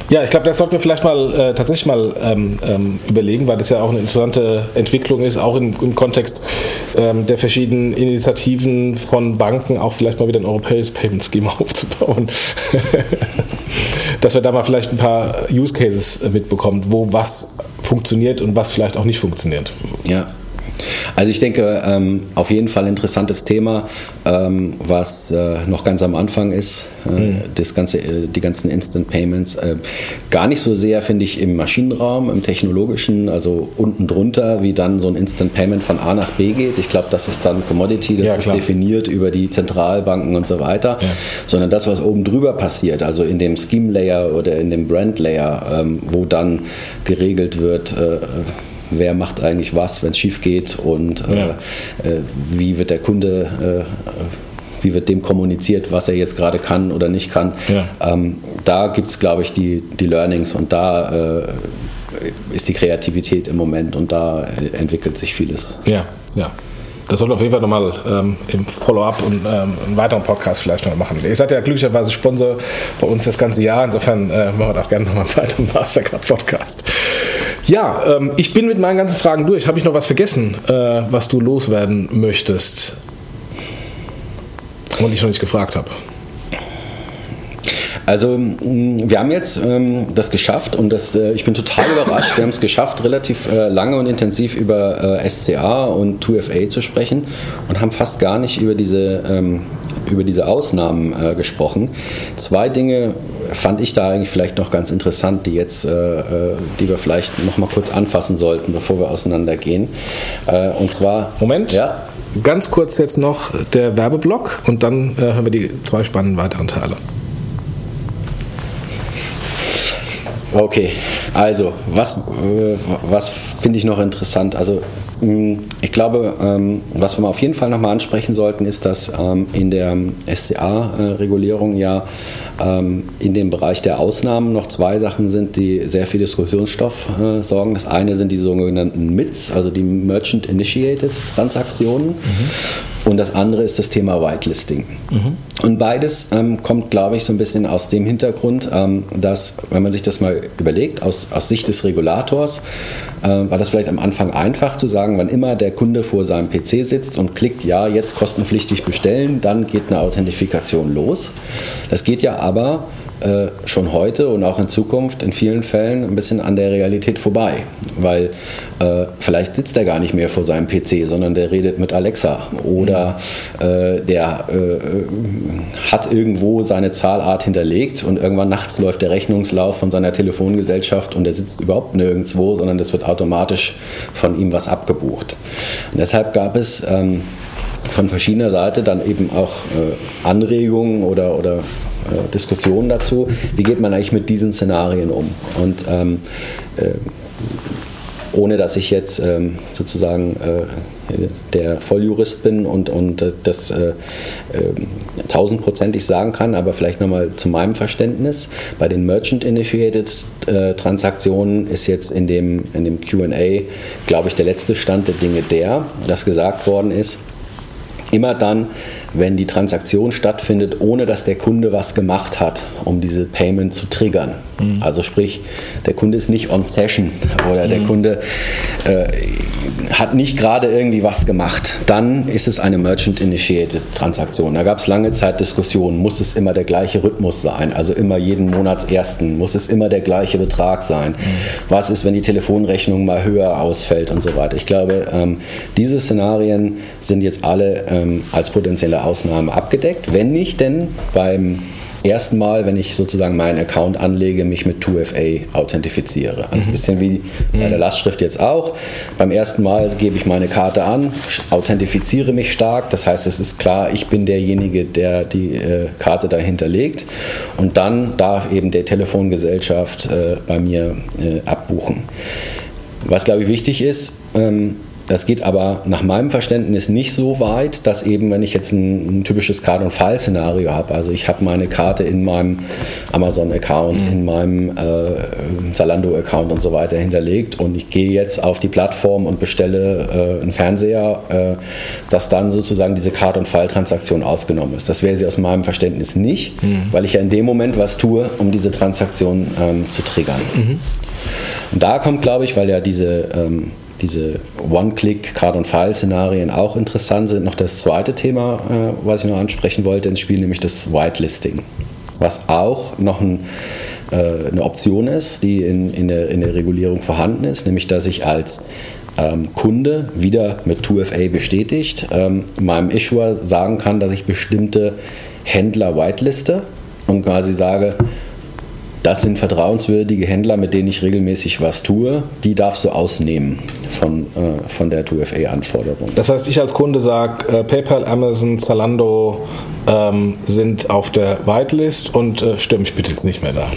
Ja, ich glaube, das sollten wir vielleicht mal äh, tatsächlich mal ähm, ähm, überlegen, weil das ja auch eine interessante Entwicklung ist, auch in, im Kontext ähm, der verschiedenen Initiativen von Banken, auch vielleicht mal wieder ein europäisches Payment Scheme [LAUGHS] aufzubauen. Dass wir da mal vielleicht ein paar Use Cases mitbekommen, wo was funktioniert und was vielleicht auch nicht funktioniert. Ja, also ich denke, ähm, auf jeden Fall interessantes Thema, ähm, was äh, noch ganz am Anfang ist. Äh, mhm. das ganze, äh, die ganzen Instant Payments. Äh, gar nicht so sehr, finde ich, im Maschinenraum, im technologischen, also unten drunter, wie dann so ein Instant Payment von A nach B geht. Ich glaube, das ist dann Commodity, das ja, ist definiert über die Zentralbanken und so weiter. Ja. Sondern das, was oben drüber passiert, also in dem Scheme Layer oder in dem Brand Layer, ähm, wo dann geregelt wird, äh, wer macht eigentlich was, wenn es schief geht und äh, ja. äh, wie wird der Kunde, äh, wie wird dem kommuniziert, was er jetzt gerade kann oder nicht kann. Ja. Ähm, da gibt es, glaube ich, die, die Learnings und da äh, ist die Kreativität im Moment und da entwickelt sich vieles. Ja, ja das sollten wir auf jeden Fall nochmal ähm, im Follow-up und ähm, einen weiteren Podcast vielleicht noch machen. Ihr seid ja glücklicherweise Sponsor bei uns für das ganze Jahr. Insofern äh, machen wir auch gerne nochmal einen weiteren Mastercard-Podcast. Ja, ähm, ich bin mit meinen ganzen Fragen durch. Habe ich noch was vergessen, äh, was du loswerden möchtest? Und ich noch nicht gefragt habe. Also mm, wir haben jetzt ähm, das geschafft und das, äh, ich bin total überrascht. Wir haben es geschafft, relativ äh, lange und intensiv über äh, SCA und 2FA zu sprechen und haben fast gar nicht über diese, ähm, über diese Ausnahmen äh, gesprochen. Zwei Dinge fand ich da eigentlich vielleicht noch ganz interessant, die jetzt, äh, äh, die wir vielleicht noch mal kurz anfassen sollten, bevor wir auseinandergehen. und zwar Moment. Ja. Ganz kurz jetzt noch der Werbeblock und dann hören wir die zwei spannenden weiteren Teile. Okay, also was, äh, was finde ich noch interessant? Also mm, ich glaube, ähm, was wir auf jeden Fall nochmal ansprechen sollten, ist, dass ähm, in der SCA-Regulierung ja ähm, in dem Bereich der Ausnahmen noch zwei Sachen sind, die sehr viel Diskussionsstoff äh, sorgen. Das eine sind die sogenannten MITs, also die Merchant Initiated Transaktionen. Mhm. Und das andere ist das Thema Whitelisting. Mhm. Und beides ähm, kommt, glaube ich, so ein bisschen aus dem Hintergrund, ähm, dass, wenn man sich das mal überlegt, aus, aus Sicht des Regulators, äh, war das vielleicht am Anfang einfach zu sagen, wann immer der Kunde vor seinem PC sitzt und klickt, ja, jetzt kostenpflichtig bestellen, dann geht eine Authentifikation los. Das geht ja aber äh, schon heute und auch in Zukunft in vielen Fällen ein bisschen an der Realität vorbei, weil äh, vielleicht sitzt er gar nicht mehr vor seinem PC, sondern der redet mit Alexa. Oder äh, der äh, hat irgendwo seine Zahlart hinterlegt und irgendwann nachts läuft der Rechnungslauf von seiner Telefongesellschaft und er sitzt überhaupt nirgendwo, sondern es wird automatisch von ihm was abgebucht. Und deshalb gab es ähm, von verschiedener Seite dann eben auch äh, Anregungen oder, oder äh, Diskussionen dazu, wie geht man eigentlich mit diesen Szenarien um. Und ähm, äh, ohne dass ich jetzt ähm, sozusagen äh, der Volljurist bin und, und das äh, äh, tausendprozentig sagen kann, aber vielleicht nochmal zu meinem Verständnis. Bei den Merchant-Initiated äh, Transaktionen ist jetzt in dem, in dem QA, glaube ich, der letzte Stand der Dinge der, dass gesagt worden ist, immer dann, wenn die Transaktion stattfindet, ohne dass der Kunde was gemacht hat, um diese Payment zu triggern. Mhm. Also sprich, der Kunde ist nicht on Session oder mhm. der Kunde äh, hat nicht gerade irgendwie was gemacht. Dann ist es eine Merchant-Initiated Transaktion. Da gab es lange Zeit Diskussionen, muss es immer der gleiche Rhythmus sein, also immer jeden Monatsersten, muss es immer der gleiche Betrag sein. Mhm. Was ist, wenn die Telefonrechnung mal höher ausfällt und so weiter. Ich glaube, ähm, diese Szenarien sind jetzt alle ähm, als potenzielle Ausnahme abgedeckt. Wenn nicht, denn beim ersten Mal, wenn ich sozusagen meinen Account anlege, mich mit 2FA authentifiziere. Also ein bisschen wie bei der Lastschrift jetzt auch. Beim ersten Mal gebe ich meine Karte an, authentifiziere mich stark. Das heißt, es ist klar, ich bin derjenige, der die äh, Karte dahinter legt. Und dann darf eben der Telefongesellschaft äh, bei mir äh, abbuchen. Was, glaube ich, wichtig ist, ähm, das geht aber nach meinem Verständnis nicht so weit, dass eben, wenn ich jetzt ein, ein typisches Card- und File-Szenario habe, also ich habe meine Karte in meinem Amazon-Account, mhm. in meinem äh, Zalando-Account und so weiter hinterlegt und ich gehe jetzt auf die Plattform und bestelle äh, einen Fernseher, äh, dass dann sozusagen diese Card- und File-Transaktion ausgenommen ist. Das wäre sie aus meinem Verständnis nicht, mhm. weil ich ja in dem Moment was tue, um diese Transaktion ähm, zu triggern. Mhm. Und da kommt, glaube ich, weil ja diese ähm, diese One-Click Card- und File-Szenarien auch interessant sind. Noch das zweite Thema, äh, was ich noch ansprechen wollte ins Spiel, nämlich das Whitelisting, was auch noch ein, äh, eine Option ist, die in, in, der, in der Regulierung vorhanden ist, nämlich dass ich als ähm, Kunde wieder mit 2FA bestätigt ähm, meinem Issuer sagen kann, dass ich bestimmte Händler whiteliste und quasi sage, das sind vertrauenswürdige Händler, mit denen ich regelmäßig was tue. Die darfst du ausnehmen von, äh, von der 2FA-Anforderung. Das heißt, ich als Kunde sage, äh, PayPal, Amazon, Zalando ähm, sind auf der Whitelist und äh, störe mich bitte jetzt nicht mehr da.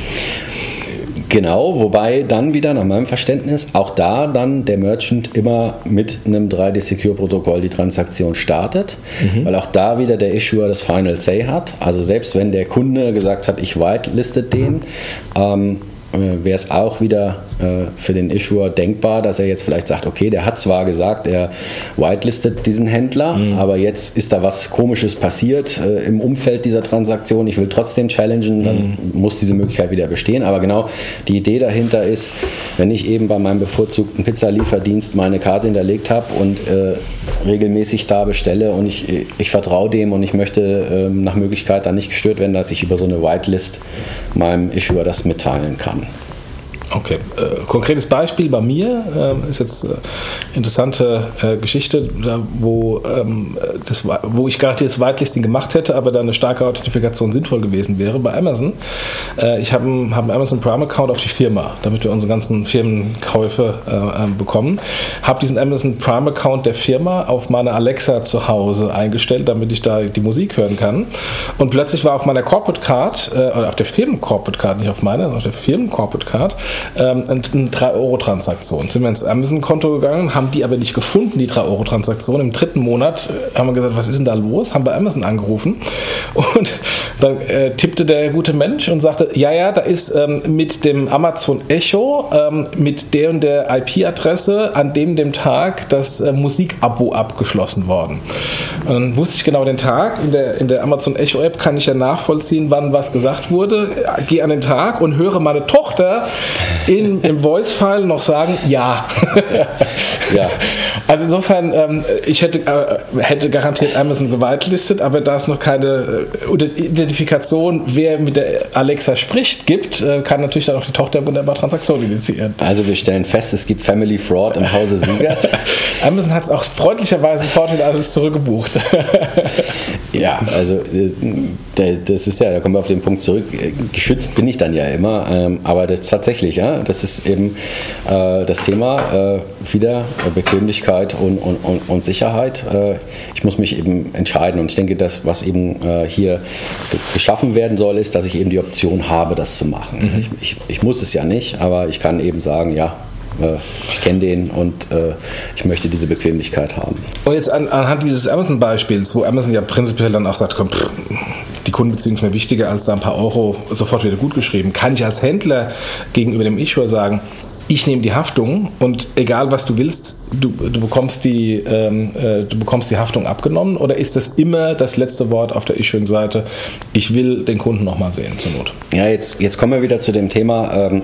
Genau, wobei dann wieder nach meinem Verständnis auch da dann der Merchant immer mit einem 3D-Secure-Protokoll die Transaktion startet, mhm. weil auch da wieder der Issuer das Final Say hat. Also selbst wenn der Kunde gesagt hat, ich whitelistet den, ähm, äh, wäre es auch wieder äh, für den Issuer denkbar, dass er jetzt vielleicht sagt, okay, der hat zwar gesagt, er whitelistet diesen Händler, mhm. aber jetzt ist da was Komisches passiert äh, im Umfeld dieser Transaktion, ich will trotzdem challengen, dann mhm. muss diese Möglichkeit wieder bestehen. Aber genau die Idee dahinter ist, wenn ich eben bei meinem bevorzugten Pizzalieferdienst meine Karte hinterlegt habe und äh, regelmäßig da bestelle und ich, ich vertraue dem und ich möchte ähm, nach Möglichkeit dann nicht gestört werden, dass ich über so eine Whitelist meinem Issuer das mitteilen kann. Okay, äh, konkretes Beispiel bei mir äh, ist jetzt äh, interessante äh, Geschichte, da, wo, ähm, das, wo ich garantiert das Whitelisting gemacht hätte, aber da eine starke Authentifikation sinnvoll gewesen wäre bei Amazon. Äh, ich habe einen, hab Amazon Prime Account auf die Firma, damit wir unsere ganzen Firmenkäufe äh, bekommen. Habe diesen Amazon Prime Account der Firma auf meine Alexa zu Hause eingestellt, damit ich da die Musik hören kann. Und plötzlich war auf meiner Corporate Card, oder auf der Firmen Corporate Card, nicht auf meiner, sondern auf der Firmen Corporate Card, ähm, eine 3-Euro-Transaktion. Sind wir ins Amazon-Konto gegangen, haben die aber nicht gefunden, die 3-Euro-Transaktion. Im dritten Monat äh, haben wir gesagt, was ist denn da los? Haben bei Amazon angerufen und [LAUGHS] dann äh, tippte der gute Mensch und sagte, ja, ja, da ist ähm, mit dem Amazon Echo, ähm, mit der und der IP-Adresse an dem dem Tag das äh, Musikabo abgeschlossen worden. Und dann wusste ich genau den Tag. In der, in der Amazon Echo-App kann ich ja nachvollziehen, wann was gesagt wurde. Gehe an den Tag und höre meine Tochter in, im Voice-File noch sagen, ja. ja. [LAUGHS] Also insofern, ähm, ich hätte, äh, hätte garantiert Amazon gewitelistet, aber da es noch keine äh, Identifikation, wer mit der Alexa spricht, gibt, äh, kann natürlich dann auch die Tochter wunderbar Transaktionen initiieren. Also wir stellen fest, es gibt Family Fraud im Hause Siegert. [LAUGHS] Amazon hat es auch freundlicherweise sofort wieder alles zurückgebucht. [LAUGHS] ja, also äh, das ist ja, da kommen wir auf den Punkt zurück. Geschützt bin ich dann ja immer, ähm, aber das tatsächlich, ja, das ist eben äh, das Thema äh, wieder Bequemlichkeit und, und, und, und Sicherheit. Äh, ich muss mich eben entscheiden und ich denke, das, was eben äh, hier geschaffen werden soll, ist, dass ich eben die Option habe, das zu machen. Mhm. Ich, ich, ich muss es ja nicht, aber ich kann eben sagen, ja, äh, ich kenne den und äh, ich möchte diese Bequemlichkeit haben. Und jetzt an, anhand dieses Amazon-Beispiels, wo Amazon ja prinzipiell dann auch sagt, komm, pff, die Kundenbeziehung ist mir wichtiger als da ein paar Euro sofort wieder gut geschrieben, kann ich als Händler gegenüber dem Issuer sagen, ich nehme die Haftung und egal was du willst, du, du, bekommst die, ähm, äh, du bekommst die Haftung abgenommen oder ist das immer das letzte Wort auf der Issuing-Seite? Ich will den Kunden nochmal sehen zur Not. Ja, jetzt, jetzt kommen wir wieder zu dem Thema ähm,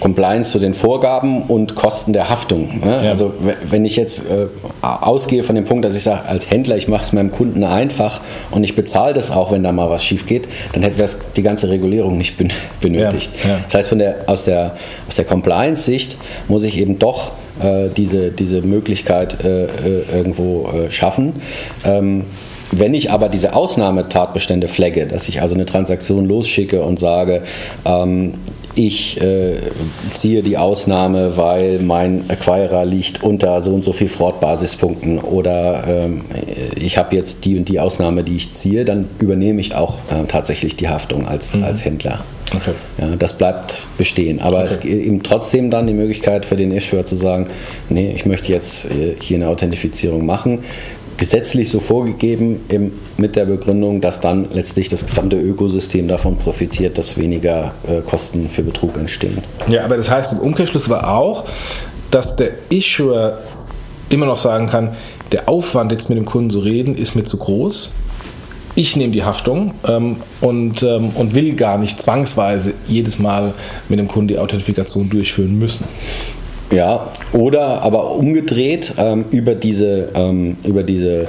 Compliance zu den Vorgaben und Kosten der Haftung. Ne? Ja. Also wenn ich jetzt äh, ausgehe von dem Punkt, dass ich sage, als Händler, ich mache es meinem Kunden einfach und ich bezahle das auch, wenn da mal was schief geht, dann hätten wir die ganze Regulierung nicht benötigt. Ja, ja. Das heißt, von der, aus der, aus der Compliance-Sicht Sicht muss ich eben doch äh, diese, diese Möglichkeit äh, äh irgendwo äh, schaffen. Ähm, wenn ich aber diese Ausnahmetatbestände flagge, dass ich also eine Transaktion losschicke und sage, ähm, ich äh, ziehe die Ausnahme, weil mein Acquirer liegt unter so und so viel Fraud-Basispunkten oder ähm, ich habe jetzt die und die Ausnahme, die ich ziehe, dann übernehme ich auch äh, tatsächlich die Haftung als, mhm. als Händler. Okay. Ja, das bleibt bestehen. Aber okay. es gibt eben trotzdem dann die Möglichkeit für den Issuer zu sagen, nee, ich möchte jetzt äh, hier eine Authentifizierung machen gesetzlich so vorgegeben im, mit der Begründung, dass dann letztlich das gesamte Ökosystem davon profitiert, dass weniger äh, Kosten für Betrug entstehen. Ja, aber das heißt, im Umkehrschluss war auch, dass der Issuer immer noch sagen kann, der Aufwand jetzt mit dem Kunden zu reden, ist mir zu groß. Ich nehme die Haftung ähm, und, ähm, und will gar nicht zwangsweise jedes Mal mit dem Kunden die Authentifikation durchführen müssen. Ja, oder aber umgedreht ähm, über diese, ähm, über diese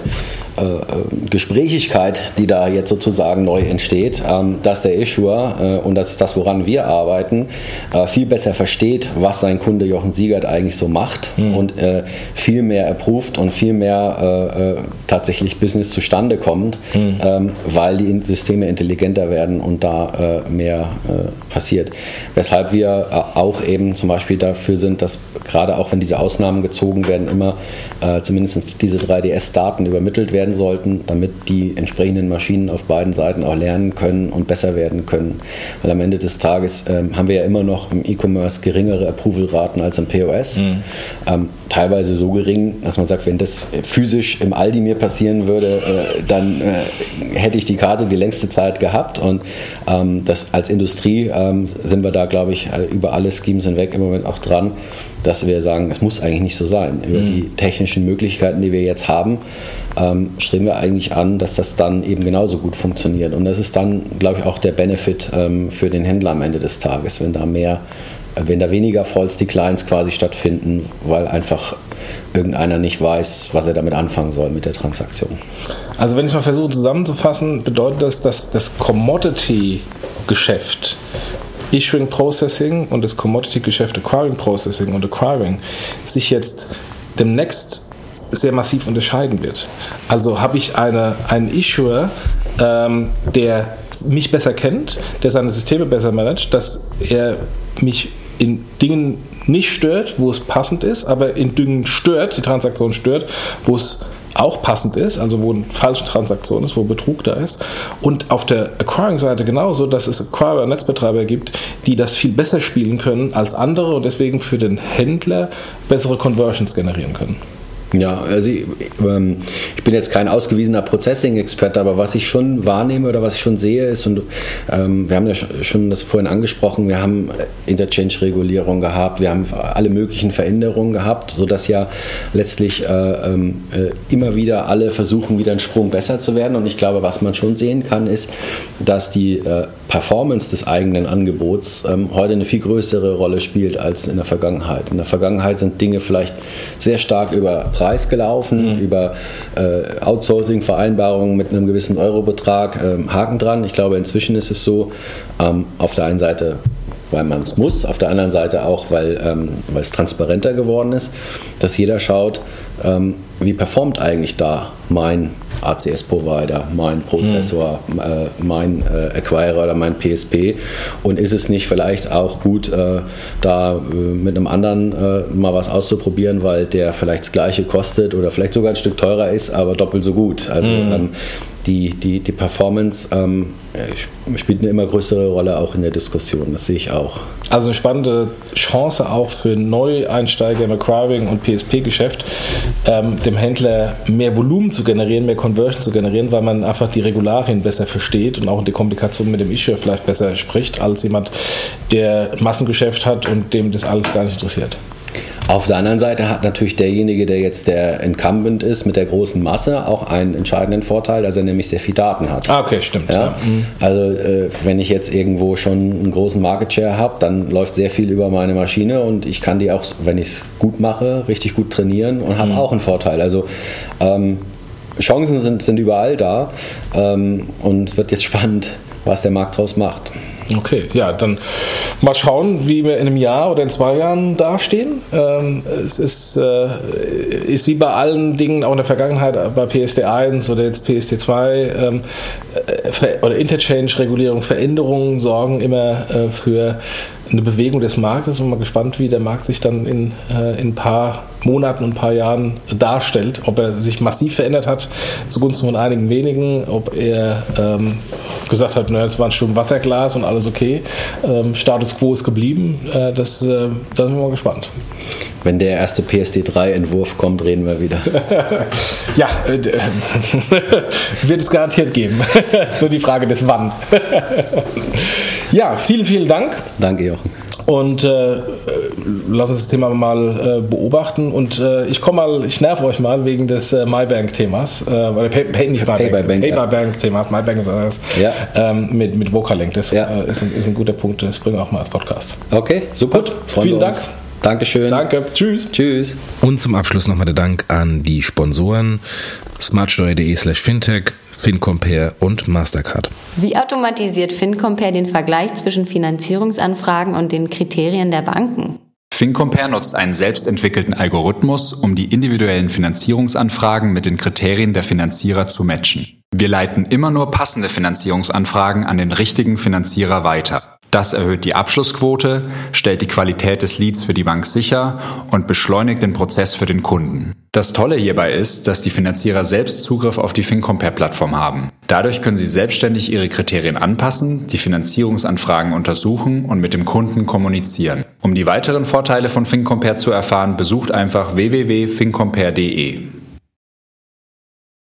Gesprächigkeit, die da jetzt sozusagen neu entsteht, ähm, dass der Issuer, äh, und das ist das, woran wir arbeiten, äh, viel besser versteht, was sein Kunde Jochen Siegert eigentlich so macht mhm. und äh, viel mehr erprobt und viel mehr äh, tatsächlich Business zustande kommt, mhm. ähm, weil die Systeme intelligenter werden und da mehr passiert. Weshalb wir auch eben zum Beispiel dafür sind, dass gerade auch wenn diese Ausnahmen gezogen werden, immer zumindest diese 3DS-Daten übermittelt werden werden sollten, damit die entsprechenden Maschinen auf beiden Seiten auch lernen können und besser werden können. Weil am Ende des Tages ähm, haben wir ja immer noch im E-Commerce geringere Approval-Raten als im POS. Mhm. Ähm, teilweise so gering, dass man sagt, wenn das physisch im Aldi mir passieren würde, äh, dann äh, hätte ich die Karte die längste Zeit gehabt. Und ähm, das als Industrie ähm, sind wir da, glaube ich, äh, über alle Schemes hinweg im Moment auch dran, dass wir sagen, es muss eigentlich nicht so sein. Über mhm. die technischen Möglichkeiten, die wir jetzt haben, ähm, streben wir eigentlich an, dass das dann eben genauso gut funktioniert. Und das ist dann, glaube ich, auch der Benefit ähm, für den Händler am Ende des Tages, wenn da mehr, äh, wenn da weniger False Declines quasi stattfinden, weil einfach irgendeiner nicht weiß, was er damit anfangen soll mit der Transaktion. Also wenn ich mal versuche zusammenzufassen, bedeutet das, dass das Commodity-Geschäft Issuing Processing und das Commodity-Geschäft Acquiring Processing und Acquiring sich jetzt demnächst sehr massiv unterscheiden wird. Also habe ich eine, einen Issuer, ähm, der mich besser kennt, der seine Systeme besser managt, dass er mich in Dingen nicht stört, wo es passend ist, aber in Dingen stört, die Transaktion stört, wo es auch passend ist, also wo eine falsche Transaktion ist, wo Betrug da ist. Und auf der Acquiring-Seite genauso, dass es Acquirer, Netzbetreiber gibt, die das viel besser spielen können als andere und deswegen für den Händler bessere Conversions generieren können. Ja, also ich, ähm, ich, bin jetzt kein ausgewiesener Processing-Experte, aber was ich schon wahrnehme oder was ich schon sehe ist, und ähm, wir haben ja schon das vorhin angesprochen, wir haben Interchange-Regulierung gehabt, wir haben alle möglichen Veränderungen gehabt, sodass ja letztlich äh, ähm, äh, immer wieder alle versuchen, wieder einen Sprung besser zu werden. Und ich glaube, was man schon sehen kann, ist, dass die äh, Performance des eigenen Angebots ähm, heute eine viel größere Rolle spielt als in der Vergangenheit. In der Vergangenheit sind Dinge vielleicht sehr stark über Preis gelaufen, mhm. über äh, Outsourcing-Vereinbarungen mit einem gewissen Eurobetrag, äh, Haken dran. Ich glaube, inzwischen ist es so, ähm, auf der einen Seite weil man es muss, auf der anderen Seite auch, weil, ähm, es transparenter geworden ist, dass jeder schaut, ähm, wie performt eigentlich da mein ACS-Provider, mein Prozessor, mhm. äh, mein äh, Acquirer oder mein PSP und ist es nicht vielleicht auch gut, äh, da äh, mit einem anderen äh, mal was auszuprobieren, weil der vielleicht das gleiche kostet oder vielleicht sogar ein Stück teurer ist, aber doppelt so gut. Also mhm. ähm, die, die, die Performance ähm, spielt eine immer größere Rolle auch in der Diskussion, das sehe ich auch. Also eine spannende Chance auch für Neueinsteiger im Acquiring und PSP-Geschäft, ähm, dem Händler mehr Volumen zu generieren, mehr Conversion zu generieren, weil man einfach die Regularien besser versteht und auch die Komplikation mit dem Issuer vielleicht besser spricht, als jemand, der Massengeschäft hat und dem das alles gar nicht interessiert. Auf der anderen Seite hat natürlich derjenige, der jetzt der Incumbent ist, mit der großen Masse auch einen entscheidenden Vorteil, dass er nämlich sehr viel Daten hat. Ah, okay, stimmt. Ja? ja. Mhm. Also äh, wenn ich jetzt irgendwo schon einen großen Market Share habe, dann läuft sehr viel über meine Maschine und ich kann die auch, wenn ich es gut mache, richtig gut trainieren und habe mhm. auch einen Vorteil. Also ähm, Chancen sind, sind überall da ähm, und wird jetzt [LAUGHS] spannend, was der Markt daraus macht. Okay, ja, dann mal schauen, wie wir in einem Jahr oder in zwei Jahren dastehen. Ähm, es ist, äh, ist wie bei allen Dingen auch in der Vergangenheit, bei PSD1 oder jetzt PSD2 ähm, äh, oder Interchange-Regulierung, Veränderungen sorgen immer äh, für eine Bewegung des Marktes und mal gespannt, wie der Markt sich dann in, äh, in ein paar Monaten und ein paar Jahren darstellt. Ob er sich massiv verändert hat zugunsten von einigen wenigen, ob er ähm, gesagt hat, naja, das war ein Sturm Wasserglas und alles okay. Ähm, Status quo ist geblieben. Äh, das, äh, da sind wir mal gespannt. Wenn der erste PSD3-Entwurf kommt, reden wir wieder. [LAUGHS] ja, äh, [LAUGHS] wird es garantiert geben. [LAUGHS] Es ist nur die Frage des Wann. Ja, vielen, vielen Dank. Danke, Jochen. Und äh, lass uns das Thema mal äh, beobachten. Und äh, ich komme mal, ich nerv euch mal wegen des äh, MyBank-Themas. Äh, oder Pay, Pay, nicht MyBank, Pay by Bank. Pay by Bank-Themas. MyBank das. Ja. Ähm, mit, mit Vocalink. Das ja. Äh, ist, ein, ist, ein, guter Punkt. Das bringen wir auch mal als Podcast. Okay, super. Gut, vielen Dank. Dankeschön. Danke. Tschüss. Tschüss. Und zum Abschluss nochmal der Dank an die Sponsoren smartsteuer.de slash fintech, FinCompare und Mastercard. Wie automatisiert FinCompare den Vergleich zwischen Finanzierungsanfragen und den Kriterien der Banken? FinCompare nutzt einen selbstentwickelten Algorithmus, um die individuellen Finanzierungsanfragen mit den Kriterien der Finanzierer zu matchen. Wir leiten immer nur passende Finanzierungsanfragen an den richtigen Finanzierer weiter. Das erhöht die Abschlussquote, stellt die Qualität des Leads für die Bank sicher und beschleunigt den Prozess für den Kunden. Das Tolle hierbei ist, dass die Finanzierer selbst Zugriff auf die FinCompare-Plattform haben. Dadurch können sie selbstständig ihre Kriterien anpassen, die Finanzierungsanfragen untersuchen und mit dem Kunden kommunizieren. Um die weiteren Vorteile von FinCompare zu erfahren, besucht einfach www.fincompare.de.